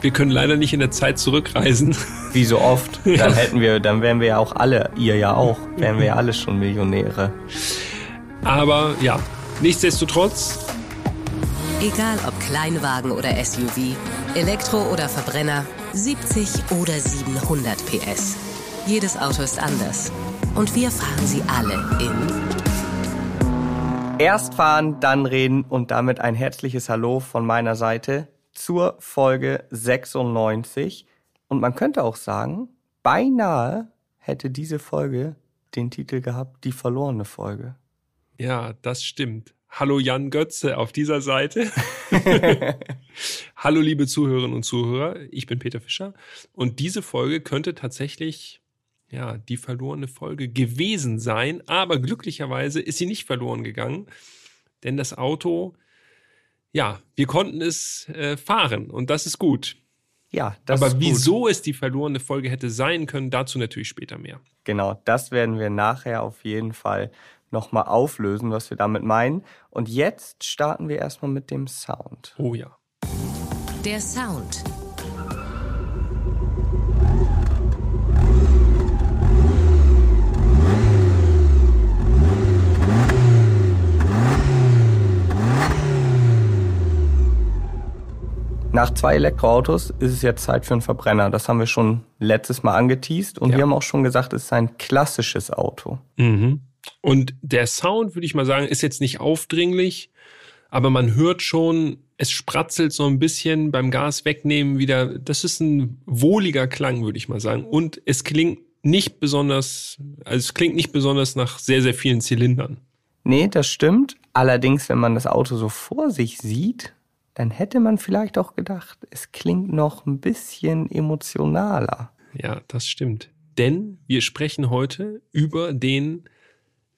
Wir können leider nicht in der Zeit zurückreisen. Wie so oft. Dann ja. hätten wir, dann wären wir ja auch alle, ihr ja auch, wären wir ja alle schon Millionäre. Aber ja, nichtsdestotrotz. Egal ob Kleinwagen oder SUV, Elektro oder Verbrenner, 70 oder 700 PS. Jedes Auto ist anders. Und wir fahren sie alle in Erst fahren, dann reden und damit ein herzliches Hallo von meiner Seite zur Folge 96. Und man könnte auch sagen, beinahe hätte diese Folge den Titel gehabt, die verlorene Folge. Ja, das stimmt. Hallo Jan Götze auf dieser Seite. Hallo liebe Zuhörerinnen und Zuhörer, ich bin Peter Fischer und diese Folge könnte tatsächlich ja, die verlorene Folge gewesen sein. Aber glücklicherweise ist sie nicht verloren gegangen, denn das Auto, ja, wir konnten es äh, fahren und das ist gut. Ja, das Aber ist wieso gut. es die verlorene Folge hätte sein können, dazu natürlich später mehr. Genau, das werden wir nachher auf jeden Fall nochmal auflösen, was wir damit meinen. Und jetzt starten wir erstmal mit dem Sound. Oh ja. Der Sound. Nach zwei Elektroautos ist es jetzt Zeit für einen Verbrenner. Das haben wir schon letztes Mal angeteased und ja. wir haben auch schon gesagt, es ist ein klassisches Auto. Mhm. Und der Sound, würde ich mal sagen, ist jetzt nicht aufdringlich, aber man hört schon, es spratzelt so ein bisschen beim Gas wegnehmen wieder. Das ist ein wohliger Klang, würde ich mal sagen. Und es klingt nicht besonders, also es klingt nicht besonders nach sehr, sehr vielen Zylindern. Nee, das stimmt. Allerdings, wenn man das Auto so vor sich sieht, dann hätte man vielleicht auch gedacht, es klingt noch ein bisschen emotionaler. Ja, das stimmt. Denn wir sprechen heute über den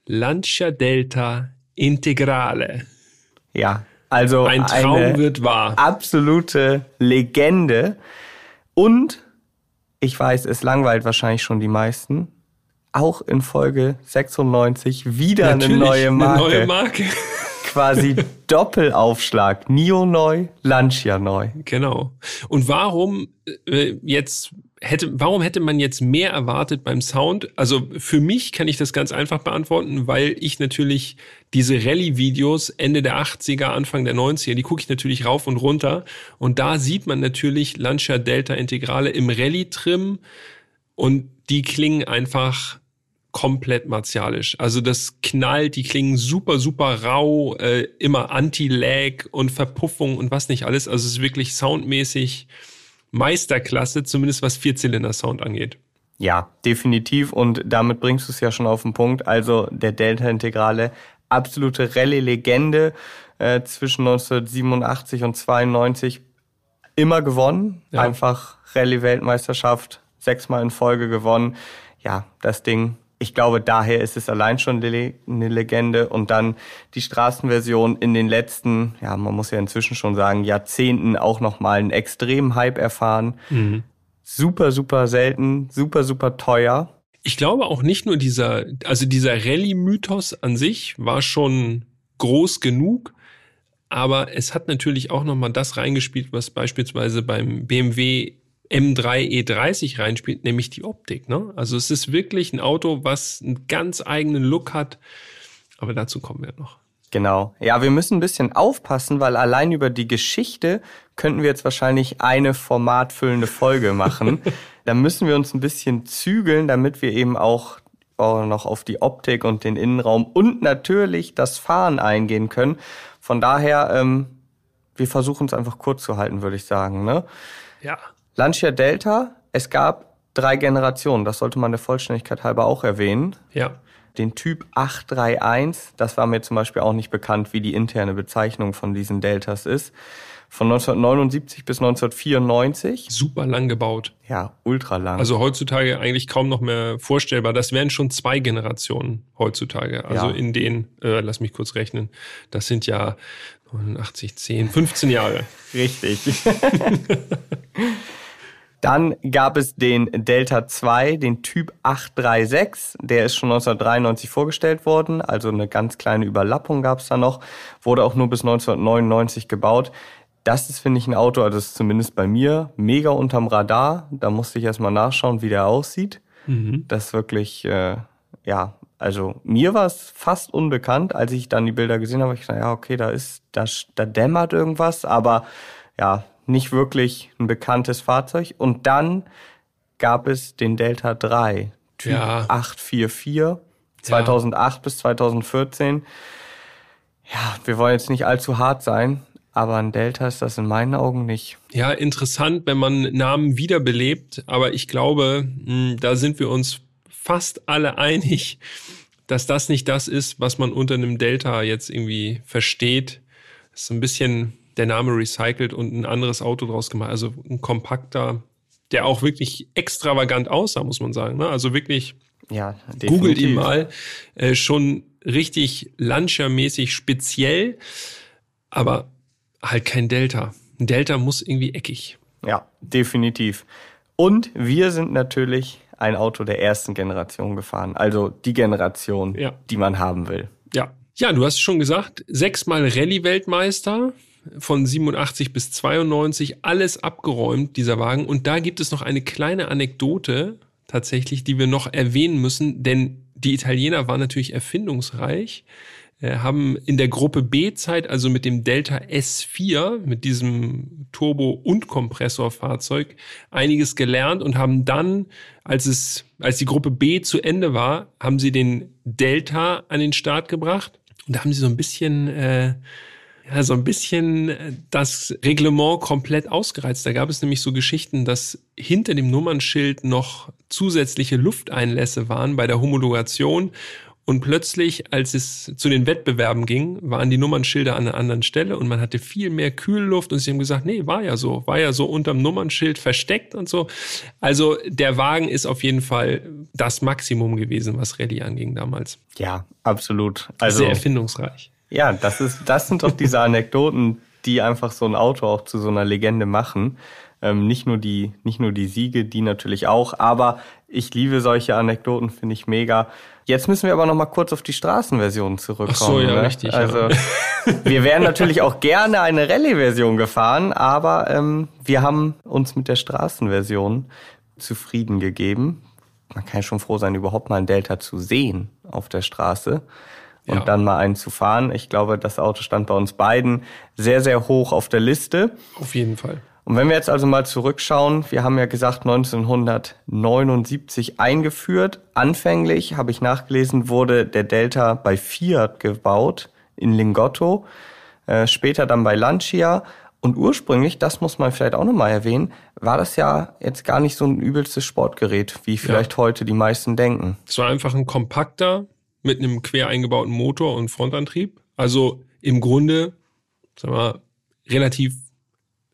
Lancia Delta Integrale. Ja, also ein Traum eine wird wahr. Absolute Legende. Und ich weiß, es langweilt wahrscheinlich schon die meisten. Auch in Folge 96 wieder Natürlich, eine neue Marke. Eine neue Marke quasi Doppelaufschlag. Nio neu, Lancia neu. Genau. Und warum äh, jetzt hätte, warum hätte man jetzt mehr erwartet beim Sound? Also für mich kann ich das ganz einfach beantworten, weil ich natürlich diese Rallye-Videos Ende der 80er, Anfang der 90er, die gucke ich natürlich rauf und runter. Und da sieht man natürlich Lancia Delta Integrale im Rallye-Trim und die klingen einfach komplett martialisch. Also das knallt, die klingen super, super rau, äh, immer Anti-Lag und Verpuffung und was nicht alles. Also es ist wirklich soundmäßig Meisterklasse, zumindest was Vierzylinder-Sound angeht. Ja, definitiv. Und damit bringst du es ja schon auf den Punkt. Also der Delta-Integrale, absolute Rallye-Legende äh, zwischen 1987 und 92 immer gewonnen. Ja. Einfach Rallye-Weltmeisterschaft, sechsmal in Folge gewonnen. Ja, das Ding ich glaube, daher ist es allein schon eine Legende. Und dann die Straßenversion in den letzten, ja, man muss ja inzwischen schon sagen, Jahrzehnten auch nochmal einen extremen Hype erfahren. Mhm. Super, super selten, super, super teuer. Ich glaube auch nicht nur dieser, also dieser Rallye-Mythos an sich war schon groß genug, aber es hat natürlich auch nochmal das reingespielt, was beispielsweise beim BMW M3 E30 reinspielt, nämlich die Optik. Ne? Also es ist wirklich ein Auto, was einen ganz eigenen Look hat. Aber dazu kommen wir noch. Genau. Ja, wir müssen ein bisschen aufpassen, weil allein über die Geschichte könnten wir jetzt wahrscheinlich eine formatfüllende Folge machen. da müssen wir uns ein bisschen zügeln, damit wir eben auch noch auf die Optik und den Innenraum und natürlich das Fahren eingehen können. Von daher, ähm, wir versuchen es einfach kurz zu halten, würde ich sagen. Ne? Ja. Lancia Delta, es gab drei Generationen, das sollte man der Vollständigkeit halber auch erwähnen. Ja. Den Typ 831, das war mir zum Beispiel auch nicht bekannt, wie die interne Bezeichnung von diesen Deltas ist. Von 1979 bis 1994. Super lang gebaut. Ja, ultra lang. Also heutzutage eigentlich kaum noch mehr vorstellbar. Das wären schon zwei Generationen heutzutage. Also ja. in den, äh, lass mich kurz rechnen, das sind ja 89, 10, 15 Jahre. Richtig. Dann gab es den Delta 2, den Typ 836. Der ist schon 1993 vorgestellt worden. Also eine ganz kleine Überlappung gab es da noch. Wurde auch nur bis 1999 gebaut. das ist, finde ich, ein Auto, also das ist zumindest bei mir, mega unterm Radar. Da musste ich erstmal nachschauen, wie der aussieht. Mhm. Das ist wirklich, äh, ja, also mir war es fast unbekannt, als ich dann die Bilder gesehen habe. Ich dachte, ja, okay, da ist, da, da dämmert irgendwas, aber ja, nicht wirklich ein bekanntes Fahrzeug. Und dann gab es den Delta 3, Typ ja. 844, 2008 ja. bis 2014. Ja, wir wollen jetzt nicht allzu hart sein, aber ein Delta ist das in meinen Augen nicht. Ja, interessant, wenn man Namen wiederbelebt, aber ich glaube, hm, da sind wir uns fast alle einig, dass das nicht das ist, was man unter einem Delta jetzt irgendwie versteht. Das ist so ein bisschen der Name recycelt und ein anderes Auto draus gemacht. Also ein kompakter, der auch wirklich extravagant aussah, muss man sagen. Ne? Also wirklich, ja, googelt ihn mal, äh, schon richtig Lancia-mäßig speziell, aber halt kein Delta. Ein Delta muss irgendwie eckig. Ja, definitiv. Und wir sind natürlich ein Auto der ersten Generation gefahren. Also die Generation, ja. die man haben will. Ja. Ja, du hast schon gesagt, sechsmal Rallye-Weltmeister von 87 bis 92, alles abgeräumt, dieser Wagen. Und da gibt es noch eine kleine Anekdote tatsächlich, die wir noch erwähnen müssen, denn die Italiener waren natürlich erfindungsreich. Äh, haben in der Gruppe B-Zeit, also mit dem Delta S4, mit diesem Turbo- und Kompressorfahrzeug, einiges gelernt und haben dann, als es, als die Gruppe B zu Ende war, haben sie den Delta an den Start gebracht. Und da haben sie so ein bisschen, äh, ja, so ein bisschen äh, das Reglement komplett ausgereizt. Da gab es nämlich so Geschichten, dass hinter dem Nummernschild noch zusätzliche Lufteinlässe waren bei der Homologation und plötzlich, als es zu den Wettbewerben ging, waren die Nummernschilder an einer anderen Stelle und man hatte viel mehr Kühlluft und sie haben gesagt, nee, war ja so, war ja so unterm Nummernschild versteckt und so. Also der Wagen ist auf jeden Fall das Maximum gewesen, was Rallye anging damals. Ja, absolut. Also, Sehr erfindungsreich. Ja, das ist, das sind doch diese Anekdoten, die einfach so ein Auto auch zu so einer Legende machen. Ähm, nicht nur die, nicht nur die Siege, die natürlich auch, aber ich liebe solche Anekdoten, finde ich mega. Jetzt müssen wir aber noch mal kurz auf die Straßenversion zurückkommen. Ach so, ja, ne? richtig. Also ja. wir wären natürlich auch gerne eine Rallye-Version gefahren, aber ähm, wir haben uns mit der Straßenversion zufrieden gegeben. Man kann ja schon froh sein, überhaupt mal ein Delta zu sehen auf der Straße und ja. dann mal einen zu fahren. Ich glaube, das Auto stand bei uns beiden sehr, sehr hoch auf der Liste. Auf jeden Fall. Und wenn wir jetzt also mal zurückschauen, wir haben ja gesagt 1979 eingeführt. Anfänglich, habe ich nachgelesen, wurde der Delta bei Fiat gebaut in Lingotto, äh, später dann bei Lancia. Und ursprünglich, das muss man vielleicht auch nochmal erwähnen, war das ja jetzt gar nicht so ein übelstes Sportgerät, wie vielleicht ja. heute die meisten denken. Es war einfach ein kompakter mit einem quer eingebauten Motor und Frontantrieb. Also im Grunde, sagen wir, relativ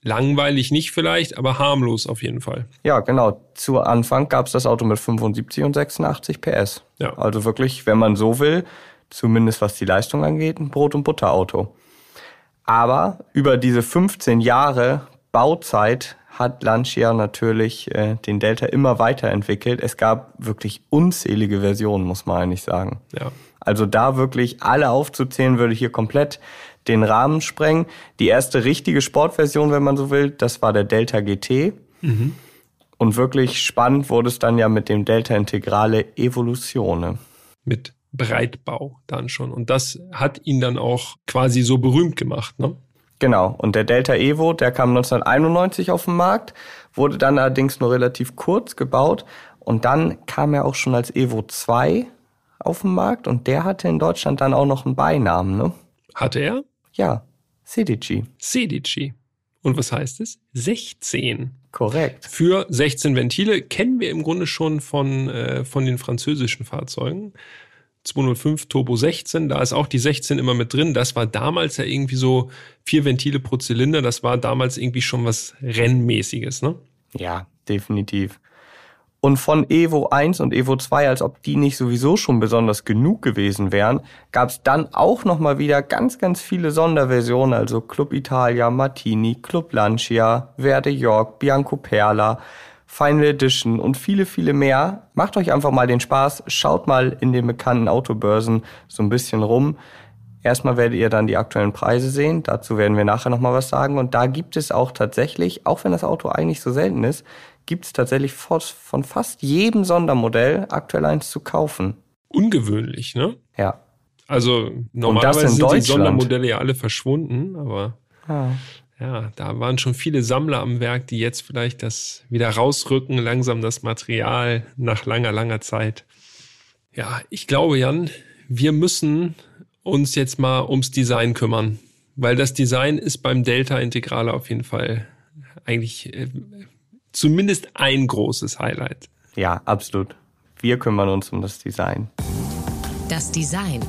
Langweilig nicht vielleicht, aber harmlos auf jeden Fall. Ja, genau. Zu Anfang gab es das Auto mit 75 und 86 PS. Ja. Also wirklich, wenn man so will, zumindest was die Leistung angeht, ein Brot- und Butterauto. Aber über diese 15 Jahre Bauzeit hat Lancia natürlich äh, den Delta immer weiterentwickelt. Es gab wirklich unzählige Versionen, muss man eigentlich sagen. Ja. Also da wirklich alle aufzuzählen, würde hier komplett den Rahmen sprengen. Die erste richtige Sportversion, wenn man so will, das war der Delta GT. Mhm. Und wirklich spannend wurde es dann ja mit dem Delta Integrale Evolutione. Mit Breitbau dann schon. Und das hat ihn dann auch quasi so berühmt gemacht, ne? Genau. Und der Delta Evo, der kam 1991 auf den Markt, wurde dann allerdings nur relativ kurz gebaut. Und dann kam er auch schon als Evo 2 auf den Markt und der hatte in Deutschland dann auch noch einen Beinamen, ne? Hatte er? Ja, CDG. CDG. Und was heißt es? 16. Korrekt. Für 16 Ventile kennen wir im Grunde schon von, äh, von den französischen Fahrzeugen. 205 Turbo 16, da ist auch die 16 immer mit drin. Das war damals ja irgendwie so vier Ventile pro Zylinder. Das war damals irgendwie schon was Rennmäßiges, ne? Ja, definitiv. Und von Evo 1 und Evo 2, als ob die nicht sowieso schon besonders genug gewesen wären, gab es dann auch nochmal wieder ganz, ganz viele Sonderversionen, also Club Italia, Martini, Club Lancia, Verde York, Bianco Perla, Final Edition und viele, viele mehr. Macht euch einfach mal den Spaß, schaut mal in den bekannten Autobörsen so ein bisschen rum. Erstmal werdet ihr dann die aktuellen Preise sehen. Dazu werden wir nachher nochmal was sagen. Und da gibt es auch tatsächlich, auch wenn das Auto eigentlich so selten ist, gibt es tatsächlich von fast jedem Sondermodell aktuell eins zu kaufen. Ungewöhnlich, ne? Ja. Also normalerweise sind die Sondermodelle ja alle verschwunden, aber ja. Ja, da waren schon viele Sammler am Werk, die jetzt vielleicht das wieder rausrücken, langsam das Material nach langer, langer Zeit. Ja, ich glaube, Jan, wir müssen uns jetzt mal ums Design kümmern, weil das Design ist beim Delta Integrale auf jeden Fall eigentlich äh, zumindest ein großes Highlight. Ja, absolut. Wir kümmern uns um das Design. Das Design.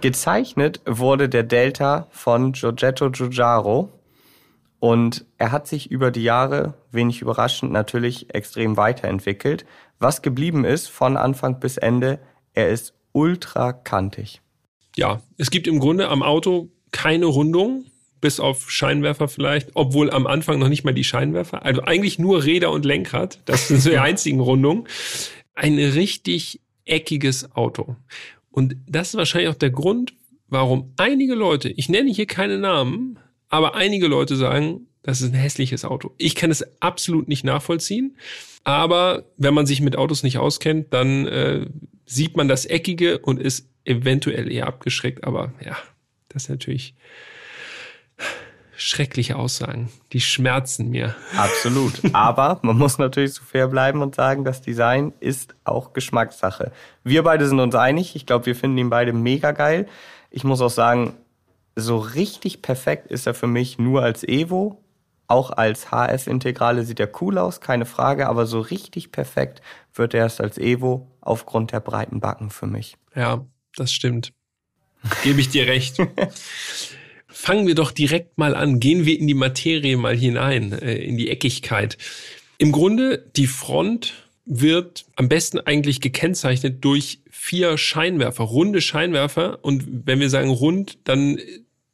Gezeichnet wurde der Delta von Giorgetto Giugiaro und er hat sich über die Jahre, wenig überraschend, natürlich extrem weiterentwickelt. Was geblieben ist von Anfang bis Ende, er ist ultra kantig. Ja, es gibt im Grunde am Auto keine Rundung bis auf Scheinwerfer vielleicht, obwohl am Anfang noch nicht mal die Scheinwerfer, also eigentlich nur Räder und Lenkrad, das sind so die einzigen Rundungen. Ein richtig eckiges Auto. Und das ist wahrscheinlich auch der Grund, warum einige Leute, ich nenne hier keine Namen, aber einige Leute sagen, das ist ein hässliches Auto. Ich kann es absolut nicht nachvollziehen, aber wenn man sich mit Autos nicht auskennt, dann äh, sieht man das Eckige und ist eventuell eher abgeschreckt, aber ja, das ist natürlich schreckliche Aussagen. Die schmerzen mir. Absolut. Aber man muss natürlich so fair bleiben und sagen, das Design ist auch Geschmackssache. Wir beide sind uns einig. Ich glaube, wir finden ihn beide mega geil. Ich muss auch sagen, so richtig perfekt ist er für mich nur als Evo. Auch als HF-Integrale sieht er cool aus, keine Frage, aber so richtig perfekt wird er erst als Evo aufgrund der breiten Backen für mich. Ja, das stimmt. Gebe ich dir recht. fangen wir doch direkt mal an. Gehen wir in die Materie mal hinein, äh, in die Eckigkeit. Im Grunde, die Front wird am besten eigentlich gekennzeichnet durch vier Scheinwerfer, runde Scheinwerfer. Und wenn wir sagen rund, dann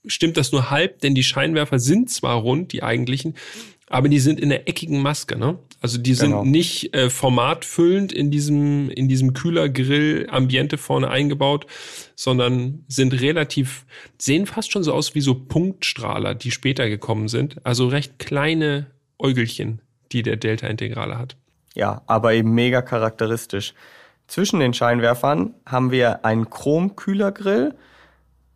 stimmt das nur halb, denn die Scheinwerfer sind zwar rund, die eigentlichen, aber die sind in der eckigen Maske, ne? Also die sind genau. nicht äh, formatfüllend in diesem in diesem Kühlergrill Ambiente vorne eingebaut, sondern sind relativ sehen fast schon so aus wie so Punktstrahler, die später gekommen sind. Also recht kleine Äugelchen, die der Delta Integrale hat. Ja, aber eben mega charakteristisch. Zwischen den Scheinwerfern haben wir einen Chromkühlergrill,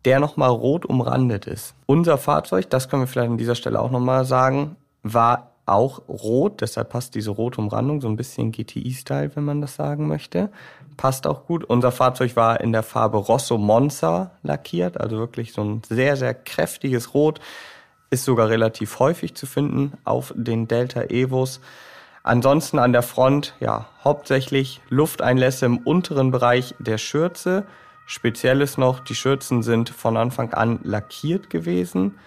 der nochmal rot umrandet ist. Unser Fahrzeug, das können wir vielleicht an dieser Stelle auch nochmal sagen, war auch rot, deshalb passt diese rote Umrandung, so ein bisschen GTI-Style, wenn man das sagen möchte. Passt auch gut. Unser Fahrzeug war in der Farbe Rosso Monza lackiert, also wirklich so ein sehr, sehr kräftiges Rot. Ist sogar relativ häufig zu finden auf den Delta Evos. Ansonsten an der Front, ja, hauptsächlich Lufteinlässe im unteren Bereich der Schürze. Speziell ist noch, die Schürzen sind von Anfang an lackiert gewesen.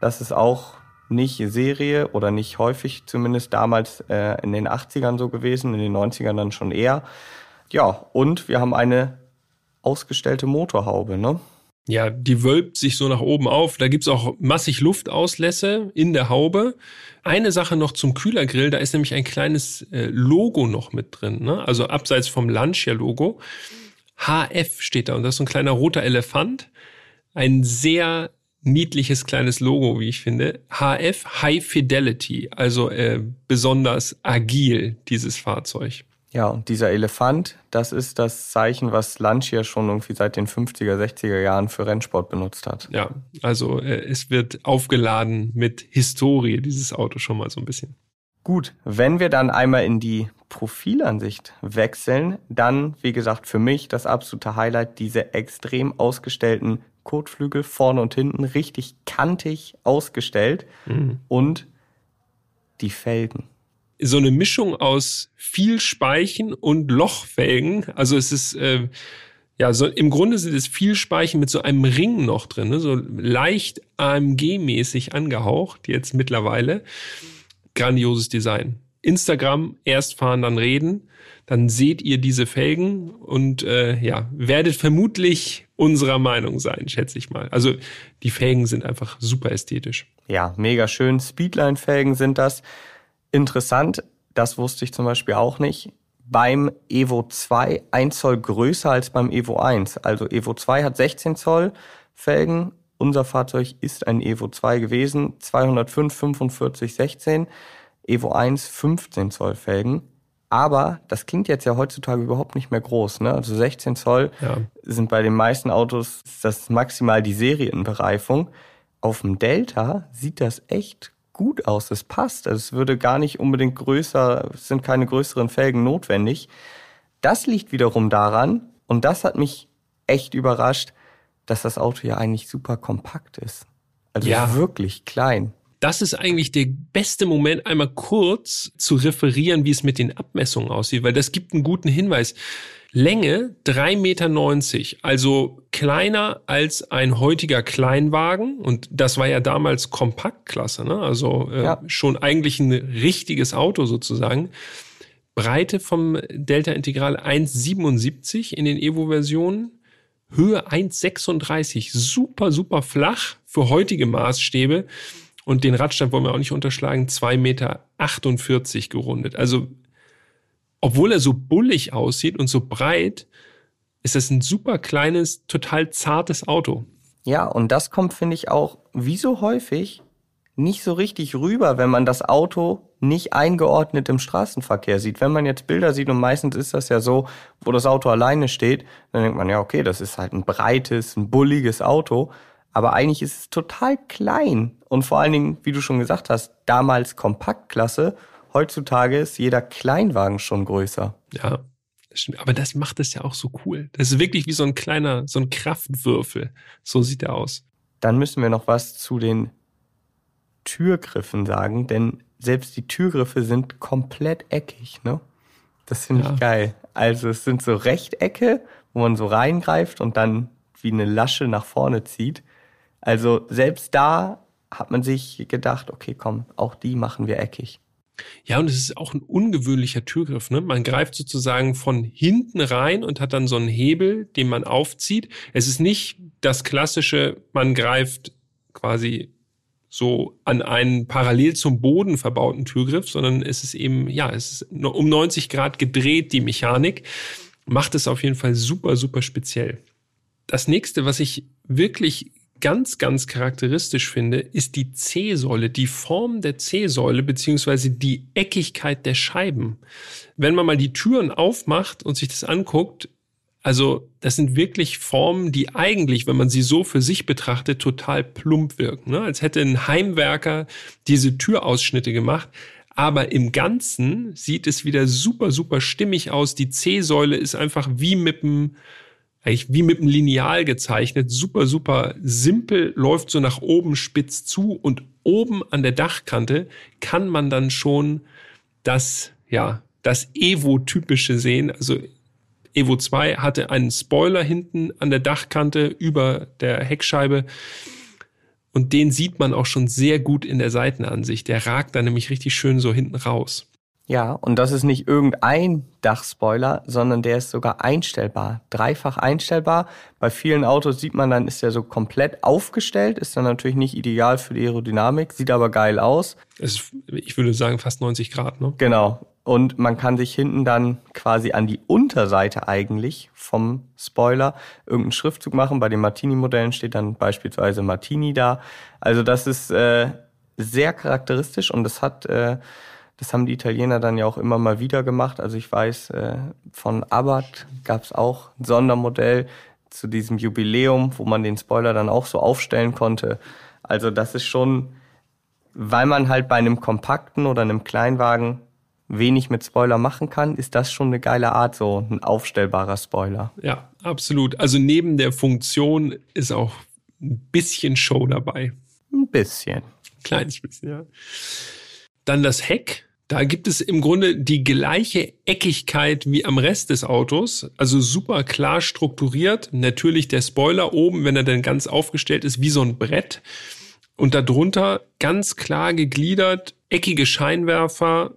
Das ist auch nicht Serie oder nicht häufig, zumindest damals äh, in den 80ern so gewesen, in den 90ern dann schon eher. Ja, und wir haben eine ausgestellte Motorhaube, ne? Ja, die wölbt sich so nach oben auf. Da gibt's auch massig Luftauslässe in der Haube. Eine Sache noch zum Kühlergrill, da ist nämlich ein kleines äh, Logo noch mit drin, ne? also abseits vom Lancia-Logo. HF steht da und das ist so ein kleiner roter Elefant. Ein sehr niedliches kleines Logo, wie ich finde. HF High Fidelity, also äh, besonders agil, dieses Fahrzeug. Ja, und dieser Elefant, das ist das Zeichen, was Lancia schon irgendwie seit den 50er, 60er Jahren für Rennsport benutzt hat. Ja, also äh, es wird aufgeladen mit Historie, dieses Auto schon mal so ein bisschen. Gut, wenn wir dann einmal in die Profilansicht wechseln, dann, wie gesagt, für mich das absolute Highlight, diese extrem ausgestellten Kotflügel vorne und hinten richtig kantig ausgestellt mhm. und die Felgen. So eine Mischung aus viel Speichen und Lochfelgen. Also es ist äh, ja so im Grunde sind es viel Speichen mit so einem Ring noch drin, ne? so leicht AMG-mäßig angehaucht jetzt mittlerweile. Grandioses Design. Instagram erst fahren, dann reden dann seht ihr diese Felgen und äh, ja, werdet vermutlich unserer Meinung sein, schätze ich mal. Also die Felgen sind einfach super ästhetisch. Ja, mega schön. Speedline-Felgen sind das. Interessant, das wusste ich zum Beispiel auch nicht. beim Evo 2 ein Zoll größer als beim Evo 1. Also Evo 2 hat 16 Zoll Felgen. Unser Fahrzeug ist ein Evo 2 gewesen. 205, 45, 16. Evo 1 15 Zoll Felgen. Aber das klingt jetzt ja heutzutage überhaupt nicht mehr groß. Ne? Also 16 Zoll ja. sind bei den meisten Autos das maximal die Serienbereifung. Auf dem Delta sieht das echt gut aus. Es passt. Also es würde gar nicht unbedingt größer, es sind keine größeren Felgen notwendig. Das liegt wiederum daran, und das hat mich echt überrascht, dass das Auto ja eigentlich super kompakt ist. Also ja. wirklich klein das ist eigentlich der beste Moment, einmal kurz zu referieren, wie es mit den Abmessungen aussieht, weil das gibt einen guten Hinweis. Länge 3,90 Meter, also kleiner als ein heutiger Kleinwagen. Und das war ja damals Kompaktklasse, ne? also äh, ja. schon eigentlich ein richtiges Auto sozusagen. Breite vom Delta Integral 1,77 in den Evo-Versionen. Höhe 1,36, super, super flach für heutige Maßstäbe. Und den Radstand wollen wir auch nicht unterschlagen, 2,48 Meter gerundet. Also, obwohl er so bullig aussieht und so breit, ist das ein super kleines, total zartes Auto. Ja, und das kommt, finde ich, auch wie so häufig nicht so richtig rüber, wenn man das Auto nicht eingeordnet im Straßenverkehr sieht. Wenn man jetzt Bilder sieht, und meistens ist das ja so, wo das Auto alleine steht, dann denkt man, ja, okay, das ist halt ein breites, ein bulliges Auto. Aber eigentlich ist es total klein und vor allen Dingen, wie du schon gesagt hast, damals Kompaktklasse. Heutzutage ist jeder Kleinwagen schon größer. Ja, das stimmt. Aber das macht es ja auch so cool. Das ist wirklich wie so ein kleiner, so ein Kraftwürfel. So sieht er aus. Dann müssen wir noch was zu den Türgriffen sagen, denn selbst die Türgriffe sind komplett eckig, ne? Das finde ja. ich geil. Also es sind so Rechtecke, wo man so reingreift und dann wie eine Lasche nach vorne zieht. Also selbst da hat man sich gedacht, okay, komm, auch die machen wir eckig. Ja, und es ist auch ein ungewöhnlicher Türgriff. Ne? Man greift sozusagen von hinten rein und hat dann so einen Hebel, den man aufzieht. Es ist nicht das klassische, man greift quasi so an einen parallel zum Boden verbauten Türgriff, sondern es ist eben, ja, es ist um 90 Grad gedreht, die Mechanik. Macht es auf jeden Fall super, super speziell. Das nächste, was ich wirklich ganz, ganz charakteristisch finde, ist die C-Säule, die Form der C-Säule beziehungsweise die Eckigkeit der Scheiben. Wenn man mal die Türen aufmacht und sich das anguckt, also das sind wirklich Formen, die eigentlich, wenn man sie so für sich betrachtet, total plump wirken. Ne? Als hätte ein Heimwerker diese Türausschnitte gemacht. Aber im Ganzen sieht es wieder super, super stimmig aus. Die C-Säule ist einfach wie mit einem eigentlich wie mit einem Lineal gezeichnet, super, super simpel, läuft so nach oben spitz zu und oben an der Dachkante kann man dann schon das, ja, das Evo-typische sehen. Also Evo 2 hatte einen Spoiler hinten an der Dachkante über der Heckscheibe. Und den sieht man auch schon sehr gut in der Seitenansicht. Der ragt da nämlich richtig schön so hinten raus. Ja, und das ist nicht irgendein Dachspoiler, sondern der ist sogar einstellbar, dreifach einstellbar. Bei vielen Autos sieht man dann, ist der so komplett aufgestellt, ist dann natürlich nicht ideal für die Aerodynamik, sieht aber geil aus. Ist, ich würde sagen fast 90 Grad, ne? Genau. Und man kann sich hinten dann quasi an die Unterseite eigentlich vom Spoiler irgendeinen Schriftzug machen. Bei den Martini-Modellen steht dann beispielsweise Martini da. Also das ist äh, sehr charakteristisch und das hat äh, das haben die Italiener dann ja auch immer mal wieder gemacht. Also ich weiß, äh, von Abarth gab es auch ein Sondermodell zu diesem Jubiläum, wo man den Spoiler dann auch so aufstellen konnte. Also das ist schon, weil man halt bei einem kompakten oder einem Kleinwagen wenig mit Spoiler machen kann, ist das schon eine geile Art, so ein aufstellbarer Spoiler. Ja, absolut. Also neben der Funktion ist auch ein bisschen Show dabei. Ein bisschen. Kleines bisschen, ja. Dann das Heck. Da gibt es im Grunde die gleiche Eckigkeit wie am Rest des Autos, also super klar strukturiert. Natürlich der Spoiler oben, wenn er dann ganz aufgestellt ist, wie so ein Brett. Und darunter ganz klar gegliedert, eckige Scheinwerfer,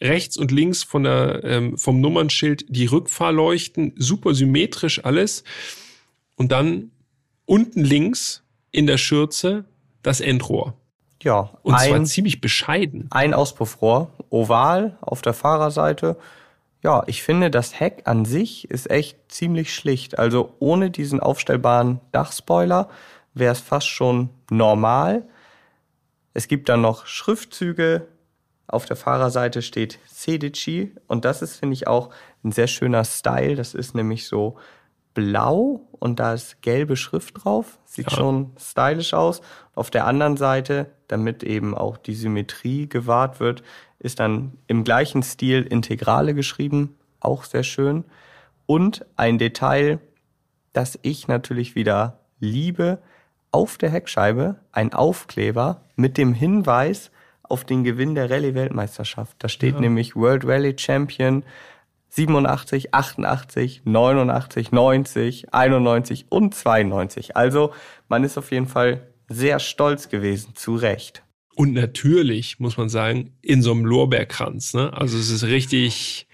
rechts und links von der, ähm, vom Nummernschild die Rückfahrleuchten, super symmetrisch alles. Und dann unten links in der Schürze das Endrohr. Ja, und ein, zwar ziemlich bescheiden. Ein Auspuffrohr, oval auf der Fahrerseite. ja, ich finde, das Heck an sich ist echt ziemlich schlicht. Also ohne diesen aufstellbaren Dachspoiler wäre es fast schon normal. Es gibt dann noch Schriftzüge. Auf der Fahrerseite steht Sedici und das ist, finde ich, auch ein sehr schöner Style. Das ist nämlich so blau und da ist gelbe Schrift drauf. Sieht ja. schon stylisch aus. Auf der anderen Seite, damit eben auch die Symmetrie gewahrt wird, ist dann im gleichen Stil Integrale geschrieben. Auch sehr schön. Und ein Detail, das ich natürlich wieder liebe, auf der Heckscheibe ein Aufkleber mit dem Hinweis auf den Gewinn der Rallye-Weltmeisterschaft. Da steht ja. nämlich World Rally Champion 87, 88, 89, 90, 91 und 92. Also man ist auf jeden Fall sehr stolz gewesen, zu Recht. Und natürlich, muss man sagen, in so einem Lorbeerkranz. Ne? Also es ist richtig,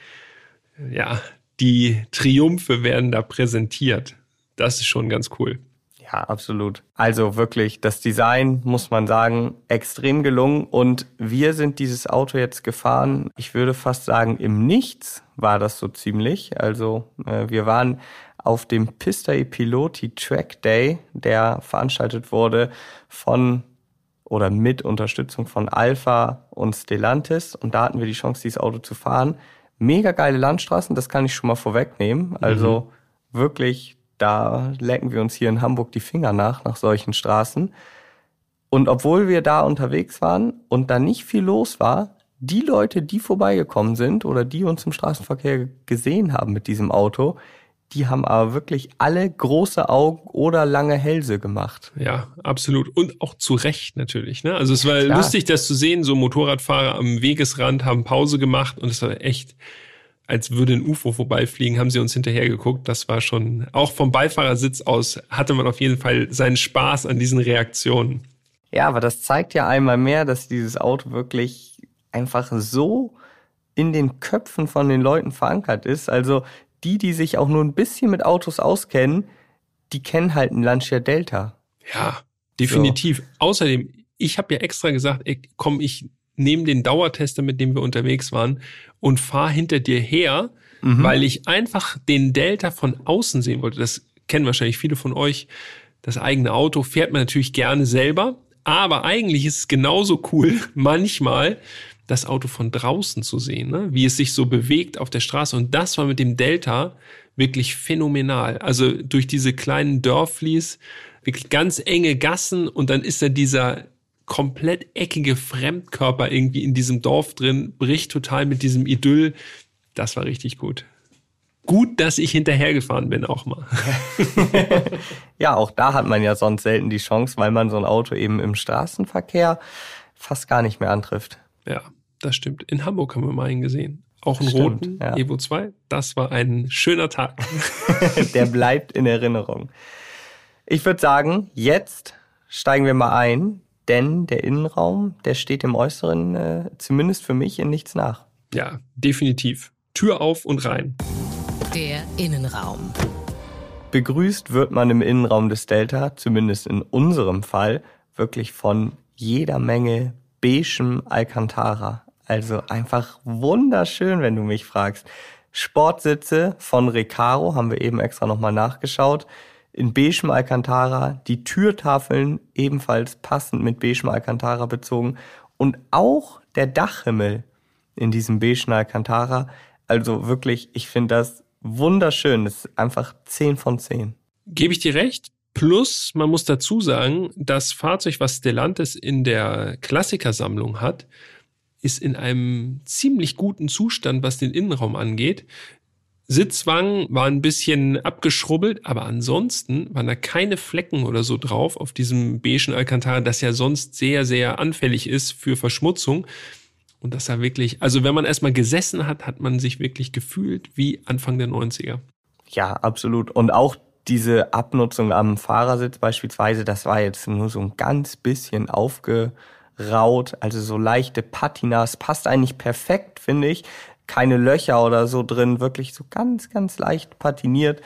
ja, die Triumphe werden da präsentiert. Das ist schon ganz cool. Ja, absolut. Also wirklich, das Design, muss man sagen, extrem gelungen. Und wir sind dieses Auto jetzt gefahren. Ich würde fast sagen, im Nichts war das so ziemlich. Also äh, wir waren auf dem Pista e Piloti Track Day, der veranstaltet wurde von oder mit Unterstützung von Alpha und Stellantis. Und da hatten wir die Chance, dieses Auto zu fahren. Mega geile Landstraßen, das kann ich schon mal vorwegnehmen. Also mhm. wirklich da lecken wir uns hier in Hamburg die Finger nach, nach solchen Straßen. Und obwohl wir da unterwegs waren und da nicht viel los war, die Leute, die vorbeigekommen sind oder die uns im Straßenverkehr gesehen haben mit diesem Auto, die haben aber wirklich alle große Augen oder lange Hälse gemacht. Ja, absolut. Und auch zu Recht natürlich. Ne? Also es war Klar. lustig, das zu sehen. So Motorradfahrer am Wegesrand haben Pause gemacht und es war echt als würde ein UFO vorbeifliegen, haben sie uns hinterher geguckt. Das war schon, auch vom Beifahrersitz aus hatte man auf jeden Fall seinen Spaß an diesen Reaktionen. Ja, aber das zeigt ja einmal mehr, dass dieses Auto wirklich einfach so in den Köpfen von den Leuten verankert ist. Also die, die sich auch nur ein bisschen mit Autos auskennen, die kennen halt ein Lancia Delta. Ja, definitiv. So. Außerdem, ich habe ja extra gesagt, ey, komm, ich nehme den Dauertester, mit dem wir unterwegs waren, und fahre hinter dir her, mhm. weil ich einfach den Delta von außen sehen wollte. Das kennen wahrscheinlich viele von euch. Das eigene Auto fährt man natürlich gerne selber, aber eigentlich ist es genauso cool, manchmal das Auto von draußen zu sehen, ne? wie es sich so bewegt auf der Straße. Und das war mit dem Delta wirklich phänomenal. Also durch diese kleinen Dörflis, wirklich ganz enge Gassen und dann ist da dieser komplett eckige Fremdkörper irgendwie in diesem Dorf drin, bricht total mit diesem Idyll. Das war richtig gut. Gut, dass ich hinterhergefahren bin auch mal. ja, auch da hat man ja sonst selten die Chance, weil man so ein Auto eben im Straßenverkehr fast gar nicht mehr antrifft. Ja, das stimmt. In Hamburg haben wir mal einen gesehen. Auch einen stimmt, roten ja. Evo 2. Das war ein schöner Tag. Der bleibt in Erinnerung. Ich würde sagen, jetzt steigen wir mal ein denn der Innenraum, der steht dem Äußeren äh, zumindest für mich in nichts nach. Ja, definitiv. Tür auf und rein. Der Innenraum. Begrüßt wird man im Innenraum des Delta, zumindest in unserem Fall, wirklich von jeder Menge beigem Alcantara. Also einfach wunderschön, wenn du mich fragst. Sportsitze von Recaro haben wir eben extra nochmal nachgeschaut in beigem Alcantara, die Türtafeln ebenfalls passend mit beigem Alcantara bezogen und auch der Dachhimmel in diesem beigen Alcantara. Also wirklich, ich finde das wunderschön. Das ist einfach 10 von 10. Gebe ich dir recht. Plus, man muss dazu sagen, das Fahrzeug, was Stellantis in der Klassikersammlung hat, ist in einem ziemlich guten Zustand, was den Innenraum angeht. Sitzwangen war ein bisschen abgeschrubbelt, aber ansonsten waren da keine Flecken oder so drauf auf diesem beigen Alcantara, das ja sonst sehr, sehr anfällig ist für Verschmutzung. Und das war wirklich, also wenn man erstmal gesessen hat, hat man sich wirklich gefühlt wie Anfang der 90er. Ja, absolut. Und auch diese Abnutzung am Fahrersitz beispielsweise, das war jetzt nur so ein ganz bisschen aufgeraut, also so leichte Patinas, passt eigentlich perfekt, finde ich keine Löcher oder so drin, wirklich so ganz, ganz leicht patiniert.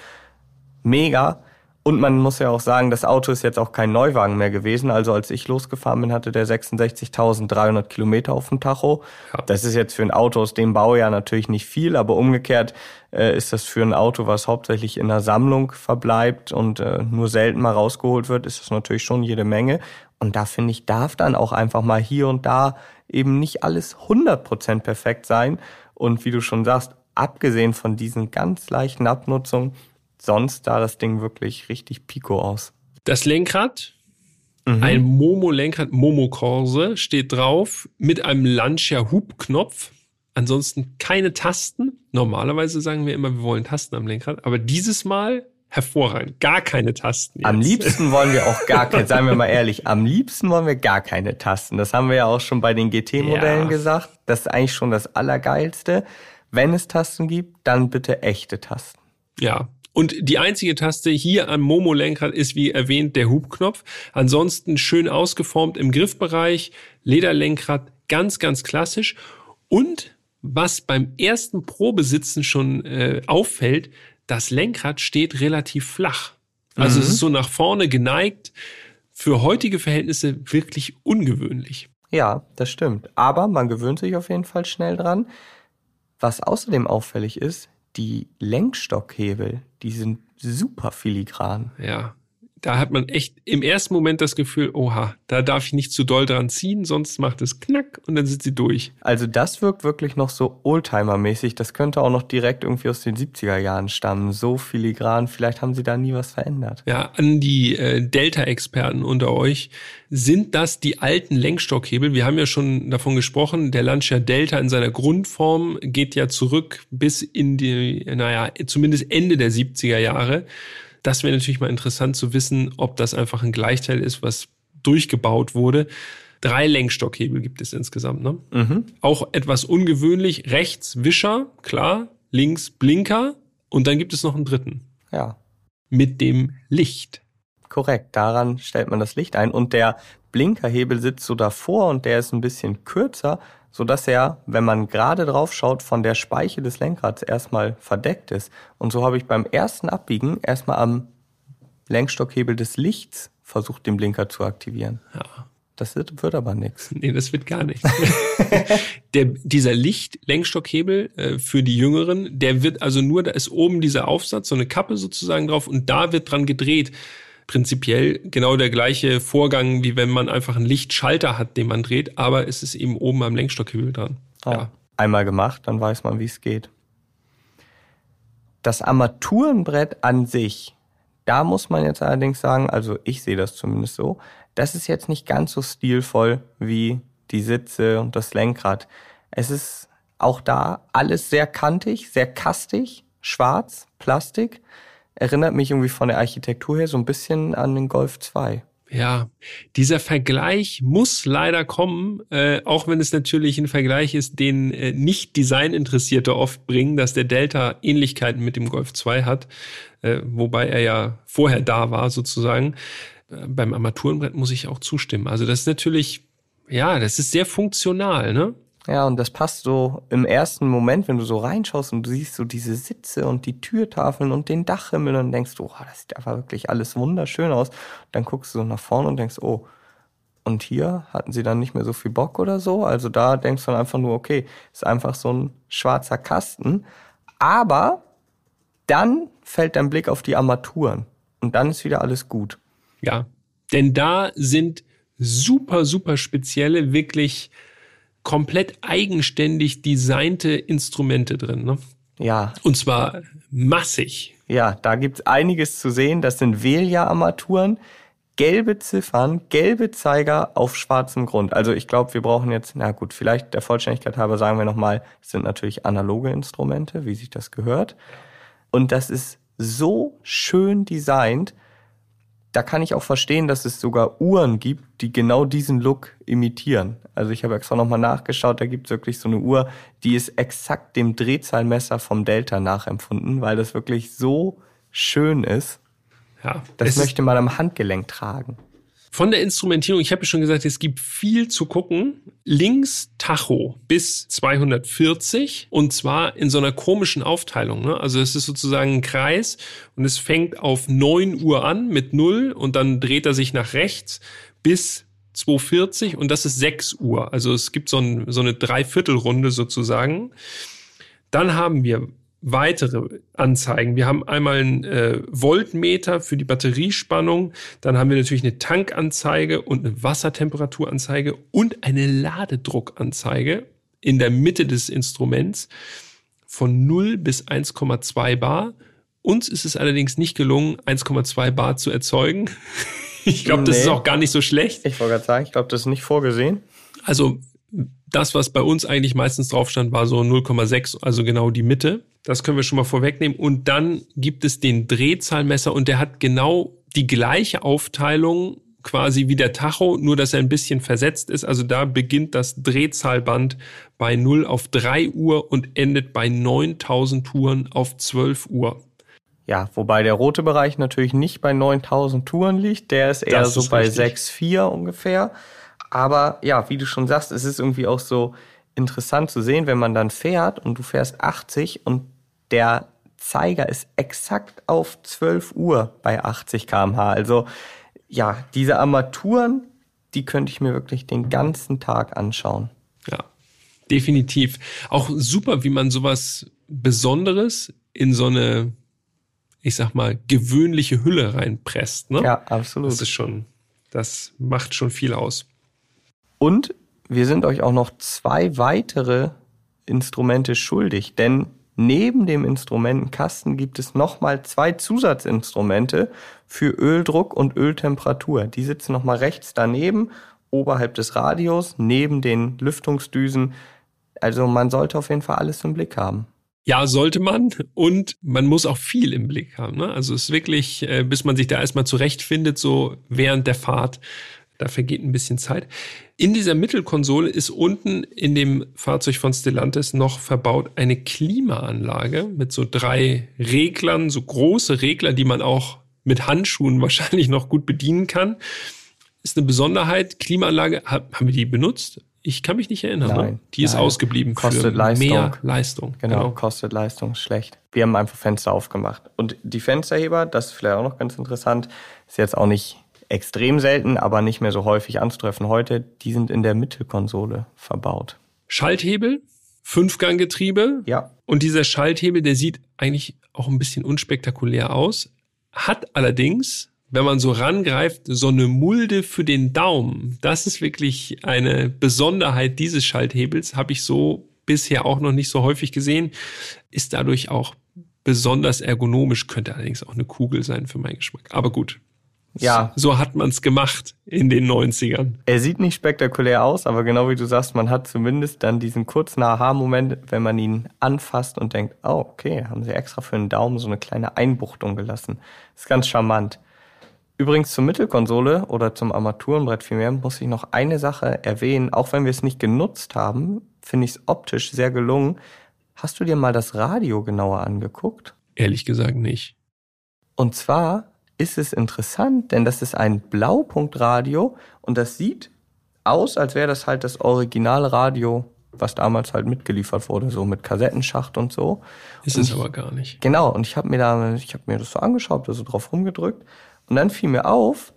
Mega. Und man muss ja auch sagen, das Auto ist jetzt auch kein Neuwagen mehr gewesen. Also als ich losgefahren bin, hatte der 66.300 Kilometer auf dem Tacho. Ja. Das ist jetzt für ein Auto aus dem Baujahr natürlich nicht viel, aber umgekehrt äh, ist das für ein Auto, was hauptsächlich in der Sammlung verbleibt und äh, nur selten mal rausgeholt wird, ist das natürlich schon jede Menge. Und da finde ich, darf dann auch einfach mal hier und da eben nicht alles 100% perfekt sein. Und wie du schon sagst, abgesehen von diesen ganz leichten Abnutzungen, sonst da das Ding wirklich richtig pico aus. Das Lenkrad, mhm. ein Momo-Lenkrad, Momo-Korse, steht drauf mit einem Lancia-Hubknopf. Ansonsten keine Tasten. Normalerweise sagen wir immer, wir wollen Tasten am Lenkrad. Aber dieses Mal hervorragend. Gar keine Tasten. Jetzt. Am liebsten wollen wir auch gar keine, seien wir mal ehrlich, am liebsten wollen wir gar keine Tasten. Das haben wir ja auch schon bei den GT-Modellen ja. gesagt. Das ist eigentlich schon das Allergeilste. Wenn es Tasten gibt, dann bitte echte Tasten. Ja, und die einzige Taste hier am Momo-Lenkrad ist, wie erwähnt, der Hubknopf. Ansonsten schön ausgeformt im Griffbereich, Lederlenkrad, ganz, ganz klassisch. Und was beim ersten Probesitzen schon äh, auffällt, das Lenkrad steht relativ flach. Also mhm. es ist so nach vorne geneigt. Für heutige Verhältnisse wirklich ungewöhnlich. Ja, das stimmt. Aber man gewöhnt sich auf jeden Fall schnell dran. Was außerdem auffällig ist, die Lenkstockhebel, die sind super filigran. Ja, da hat man echt im ersten Moment das Gefühl, oha, da darf ich nicht zu doll dran ziehen, sonst macht es knack und dann sind sie durch. Also das wirkt wirklich noch so Oldtimer-mäßig. Das könnte auch noch direkt irgendwie aus den 70er Jahren stammen. So filigran, vielleicht haben sie da nie was verändert. Ja, an die äh, Delta-Experten unter euch. Sind das die alten Lenkstockhebel? Wir haben ja schon davon gesprochen, der Lancia Delta in seiner Grundform geht ja zurück bis in die, naja, zumindest Ende der 70er Jahre. Das wäre natürlich mal interessant zu wissen, ob das einfach ein Gleichteil ist, was durchgebaut wurde. Drei Lenkstockhebel gibt es insgesamt. Ne? Mhm. Auch etwas ungewöhnlich. Rechts Wischer, klar. Links Blinker. Und dann gibt es noch einen dritten. Ja. Mit dem Licht. Korrekt, daran stellt man das Licht ein. Und der Blinkerhebel sitzt so davor und der ist ein bisschen kürzer, so dass er, wenn man gerade drauf schaut, von der Speiche des Lenkrads erstmal verdeckt ist. Und so habe ich beim ersten Abbiegen erstmal am Lenkstockhebel des Lichts versucht, den Blinker zu aktivieren. Ja. Das wird, wird aber nichts. Nee, das wird gar nichts. der, dieser Licht-Lenkstockhebel äh, für die Jüngeren, der wird also nur, da ist oben dieser Aufsatz, so eine Kappe sozusagen drauf und da wird dran gedreht prinzipiell genau der gleiche Vorgang, wie wenn man einfach einen Lichtschalter hat, den man dreht, aber es ist eben oben am Lenkstockhebel dran. Oh, ja. Einmal gemacht, dann weiß man, wie es geht. Das Armaturenbrett an sich, da muss man jetzt allerdings sagen, also ich sehe das zumindest so, das ist jetzt nicht ganz so stilvoll wie die Sitze und das Lenkrad. Es ist auch da alles sehr kantig, sehr kastig, schwarz, Plastik erinnert mich irgendwie von der Architektur her so ein bisschen an den Golf 2. Ja, dieser Vergleich muss leider kommen, äh, auch wenn es natürlich ein Vergleich ist, den äh, nicht Designinteressierte oft bringen, dass der Delta Ähnlichkeiten mit dem Golf 2 hat, äh, wobei er ja vorher da war sozusagen. Äh, beim Armaturenbrett muss ich auch zustimmen. Also das ist natürlich, ja, das ist sehr funktional, ne? Ja, und das passt so im ersten Moment, wenn du so reinschaust und du siehst so diese Sitze und die Türtafeln und den Dachhimmel und denkst, oh, das sieht einfach wirklich alles wunderschön aus. Dann guckst du so nach vorne und denkst, oh, und hier hatten sie dann nicht mehr so viel Bock oder so. Also da denkst du dann einfach nur, okay, ist einfach so ein schwarzer Kasten. Aber dann fällt dein Blick auf die Armaturen und dann ist wieder alles gut. Ja, denn da sind super, super spezielle, wirklich komplett eigenständig designte Instrumente drin. Ne? Ja. Und zwar massig. Ja, da gibt's einiges zu sehen. Das sind Velia-Armaturen, gelbe Ziffern, gelbe Zeiger auf schwarzem Grund. Also ich glaube, wir brauchen jetzt, na gut, vielleicht der Vollständigkeit halber sagen wir nochmal, es sind natürlich analoge Instrumente, wie sich das gehört. Und das ist so schön designt, da kann ich auch verstehen, dass es sogar Uhren gibt, die genau diesen Look imitieren. Also ich habe extra nochmal nachgeschaut, da gibt es wirklich so eine Uhr, die ist exakt dem Drehzahlmesser vom Delta nachempfunden, weil das wirklich so schön ist. Ja, das möchte man am Handgelenk tragen. Von der Instrumentierung, ich habe ja schon gesagt, es gibt viel zu gucken. Links Tacho bis 240 und zwar in so einer komischen Aufteilung. Ne? Also es ist sozusagen ein Kreis und es fängt auf 9 Uhr an mit 0 und dann dreht er sich nach rechts bis 240 und das ist 6 Uhr. Also es gibt so, ein, so eine Dreiviertelrunde sozusagen. Dann haben wir weitere Anzeigen. Wir haben einmal einen äh, Voltmeter für die Batteriespannung, dann haben wir natürlich eine Tankanzeige und eine Wassertemperaturanzeige und eine Ladedruckanzeige in der Mitte des Instruments von 0 bis 1,2 Bar. Uns ist es allerdings nicht gelungen, 1,2 Bar zu erzeugen. Ich glaube, das nee. ist auch gar nicht so schlecht. Ich wollte gerade sagen, ich glaube, das ist nicht vorgesehen. Also das, was bei uns eigentlich meistens drauf stand, war so 0,6, also genau die Mitte. Das können wir schon mal vorwegnehmen. Und dann gibt es den Drehzahlmesser und der hat genau die gleiche Aufteilung quasi wie der Tacho, nur dass er ein bisschen versetzt ist. Also da beginnt das Drehzahlband bei 0 auf 3 Uhr und endet bei 9000 Touren auf 12 Uhr. Ja, wobei der rote Bereich natürlich nicht bei 9000 Touren liegt, der ist eher das so ist bei 6,4 ungefähr. Aber ja, wie du schon sagst, es ist irgendwie auch so interessant zu sehen, wenn man dann fährt und du fährst 80 und der Zeiger ist exakt auf 12 Uhr bei 80 kmh. Also ja, diese Armaturen, die könnte ich mir wirklich den ganzen Tag anschauen. Ja, definitiv. Auch super, wie man sowas Besonderes in so eine ich sag mal, gewöhnliche Hülle reinpresst. Ne? Ja, absolut. Das ist schon, das macht schon viel aus. Und wir sind euch auch noch zwei weitere Instrumente schuldig, denn neben dem Instrumentenkasten gibt es nochmal zwei Zusatzinstrumente für Öldruck und Öltemperatur. Die sitzen nochmal rechts daneben, oberhalb des Radios, neben den Lüftungsdüsen. Also man sollte auf jeden Fall alles im Blick haben. Ja, sollte man. Und man muss auch viel im Blick haben. Ne? Also es ist wirklich, äh, bis man sich da erstmal zurechtfindet, so während der Fahrt. Da vergeht ein bisschen Zeit. In dieser Mittelkonsole ist unten in dem Fahrzeug von Stellantis noch verbaut eine Klimaanlage mit so drei Reglern, so große Regler, die man auch mit Handschuhen wahrscheinlich noch gut bedienen kann. Ist eine Besonderheit. Klimaanlage, haben wir die benutzt? Ich kann mich nicht erinnern. Ne? Nein, ne? Die nein. ist ausgeblieben kostet für Leistung. mehr Leistung. Genau, genau, kostet Leistung schlecht. Wir haben einfach Fenster aufgemacht. Und die Fensterheber, das ist vielleicht auch noch ganz interessant, ist jetzt auch nicht extrem selten, aber nicht mehr so häufig anzutreffen heute. Die sind in der Mittelkonsole verbaut. Schalthebel, Fünfganggetriebe. Ja. Und dieser Schalthebel, der sieht eigentlich auch ein bisschen unspektakulär aus, hat allerdings wenn man so rangreift, so eine Mulde für den Daumen. Das ist wirklich eine Besonderheit dieses Schalthebels, habe ich so bisher auch noch nicht so häufig gesehen. Ist dadurch auch besonders ergonomisch, könnte allerdings auch eine Kugel sein für meinen Geschmack. Aber gut. Ja. So hat man es gemacht in den 90ern. Er sieht nicht spektakulär aus, aber genau wie du sagst, man hat zumindest dann diesen kurzen Aha-Moment, wenn man ihn anfasst und denkt, oh, okay, haben sie extra für den Daumen so eine kleine Einbuchtung gelassen. ist ganz charmant. Übrigens zur Mittelkonsole oder zum Armaturenbrett vielmehr muss ich noch eine Sache erwähnen. Auch wenn wir es nicht genutzt haben, finde ich es optisch sehr gelungen. Hast du dir mal das Radio genauer angeguckt? Ehrlich gesagt nicht. Und zwar ist es interessant, denn das ist ein Blaupunktradio und das sieht aus, als wäre das halt das Originalradio, was damals halt mitgeliefert wurde, so mit Kassettenschacht und so. Ist und es aber gar nicht. Genau, und ich habe mir da, ich habe mir das so angeschaut, also drauf rumgedrückt und dann fiel mir auf,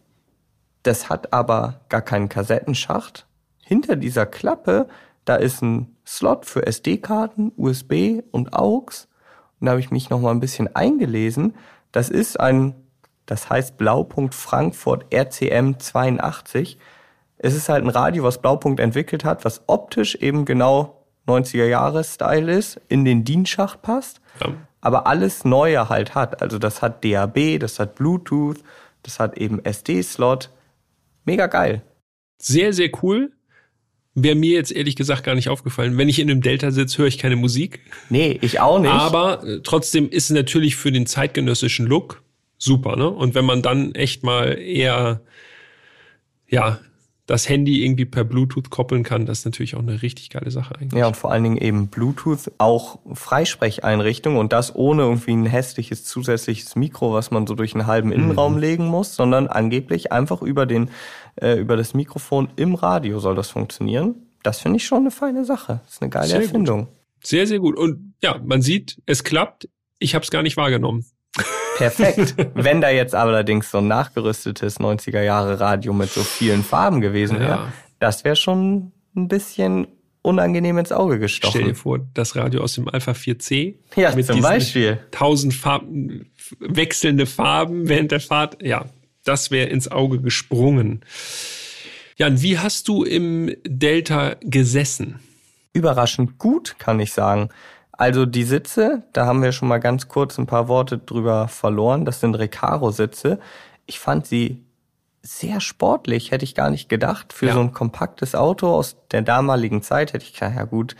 das hat aber gar keinen Kassettenschacht. Hinter dieser Klappe, da ist ein Slot für SD-Karten, USB und AUX. Und da habe ich mich noch mal ein bisschen eingelesen. Das ist ein, das heißt Blaupunkt Frankfurt RCM 82. Es ist halt ein Radio, was Blaupunkt entwickelt hat, was optisch eben genau 90er Jahre Style ist, in den DIN-Schacht passt, ja. aber alles Neue halt hat. Also das hat DAB, das hat Bluetooth, das hat eben SD-Slot. Mega geil. Sehr, sehr cool. Wäre mir jetzt ehrlich gesagt gar nicht aufgefallen. Wenn ich in einem Delta sitze, höre ich keine Musik. Nee, ich auch nicht. Aber äh, trotzdem ist es natürlich für den zeitgenössischen Look super, ne? Und wenn man dann echt mal eher, ja, das Handy irgendwie per Bluetooth koppeln kann, das ist natürlich auch eine richtig geile Sache eigentlich. Ja, und vor allen Dingen eben Bluetooth, auch Freisprecheinrichtung und das ohne irgendwie ein hässliches zusätzliches Mikro, was man so durch einen halben Innenraum mhm. legen muss, sondern angeblich einfach über den, äh, über das Mikrofon im Radio soll das funktionieren. Das finde ich schon eine feine Sache. Das ist eine geile sehr Erfindung. Gut. Sehr, sehr gut. Und ja, man sieht, es klappt. Ich habe es gar nicht wahrgenommen. Perfekt. Wenn da jetzt allerdings so ein nachgerüstetes 90er Jahre Radio mit so vielen Farben gewesen wäre, ja. das wäre schon ein bisschen unangenehm ins Auge gestochen. Stell dir vor, das Radio aus dem Alpha 4C. Ja, mit zum Beispiel. Tausend Farben, wechselnde Farben während der Fahrt. Ja, das wäre ins Auge gesprungen. Jan, wie hast du im Delta gesessen? Überraschend gut, kann ich sagen. Also die Sitze, da haben wir schon mal ganz kurz ein paar Worte drüber verloren. Das sind Recaro-Sitze. Ich fand sie sehr sportlich, hätte ich gar nicht gedacht. Für ja. so ein kompaktes Auto aus der damaligen Zeit hätte ich gedacht, ja gut,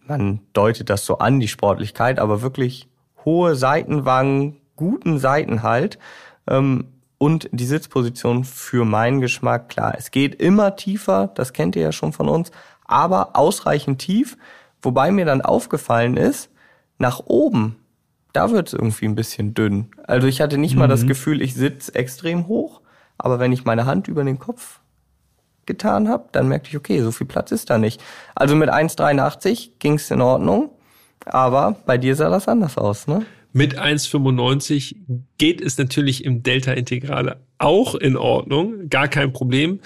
man deutet das so an, die Sportlichkeit, aber wirklich hohe Seitenwangen, guten Seitenhalt ähm, und die Sitzposition für meinen Geschmack, klar, es geht immer tiefer, das kennt ihr ja schon von uns, aber ausreichend tief, Wobei mir dann aufgefallen ist, nach oben, da wird es irgendwie ein bisschen dünn. Also ich hatte nicht mhm. mal das mhm. Gefühl, ich sitze extrem hoch, aber wenn ich meine Hand über den Kopf getan habe, dann merkte ich, okay, so viel Platz ist da nicht. Also mit 1,83 ging es in Ordnung, aber bei dir sah das anders aus, ne? Mit 1,95 geht es natürlich im Delta-Integrale auch in Ordnung, gar kein Problem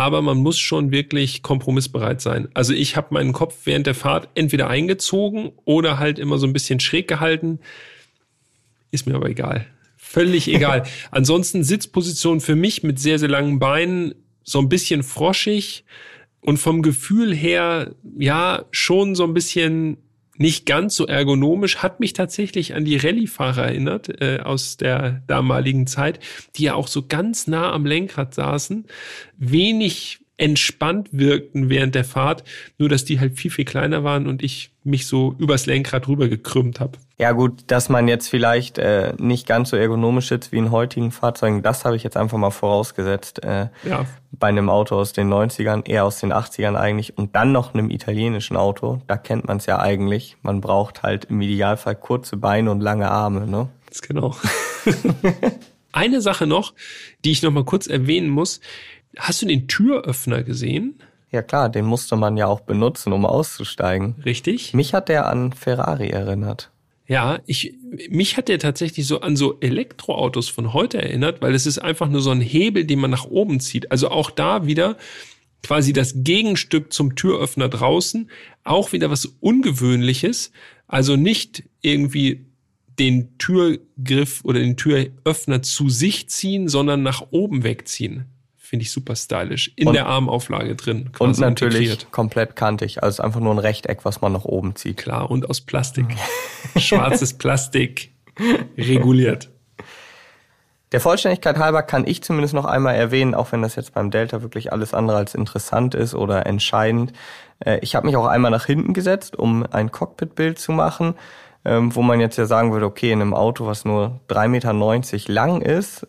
aber man muss schon wirklich kompromissbereit sein. Also ich habe meinen Kopf während der Fahrt entweder eingezogen oder halt immer so ein bisschen schräg gehalten. Ist mir aber egal. Völlig egal. Ansonsten Sitzposition für mich mit sehr, sehr langen Beinen, so ein bisschen froschig und vom Gefühl her, ja, schon so ein bisschen nicht ganz so ergonomisch, hat mich tatsächlich an die Rallye-Fahrer erinnert äh, aus der damaligen Zeit, die ja auch so ganz nah am Lenkrad saßen, wenig entspannt wirkten während der Fahrt, nur dass die halt viel, viel kleiner waren und ich mich so übers Lenkrad rüber gekrümmt habe. Ja gut, dass man jetzt vielleicht äh, nicht ganz so ergonomisch sitzt wie in heutigen Fahrzeugen, das habe ich jetzt einfach mal vorausgesetzt. Äh, ja. Bei einem Auto aus den 90ern, eher aus den 80ern eigentlich und dann noch einem italienischen Auto, da kennt man es ja eigentlich. Man braucht halt im Idealfall kurze Beine und lange Arme, ne? Das genau. Eine Sache noch, die ich noch mal kurz erwähnen muss. Hast du den Türöffner gesehen? Ja klar, den musste man ja auch benutzen, um auszusteigen. Richtig. Mich hat der an Ferrari erinnert. Ja, ich, mich hat der tatsächlich so an so Elektroautos von heute erinnert, weil es ist einfach nur so ein Hebel, den man nach oben zieht. Also auch da wieder quasi das Gegenstück zum Türöffner draußen. Auch wieder was Ungewöhnliches. Also nicht irgendwie den Türgriff oder den Türöffner zu sich ziehen, sondern nach oben wegziehen. Finde ich super stylisch. In und, der Armauflage drin. Und natürlich integriert. komplett kantig. Also einfach nur ein Rechteck, was man nach oben zieht. Klar, und aus Plastik. Schwarzes Plastik. Reguliert. Der Vollständigkeit halber kann ich zumindest noch einmal erwähnen, auch wenn das jetzt beim Delta wirklich alles andere als interessant ist oder entscheidend. Äh, ich habe mich auch einmal nach hinten gesetzt, um ein Cockpitbild zu machen, ähm, wo man jetzt ja sagen würde, okay, in einem Auto, was nur 3,90 Meter lang ist,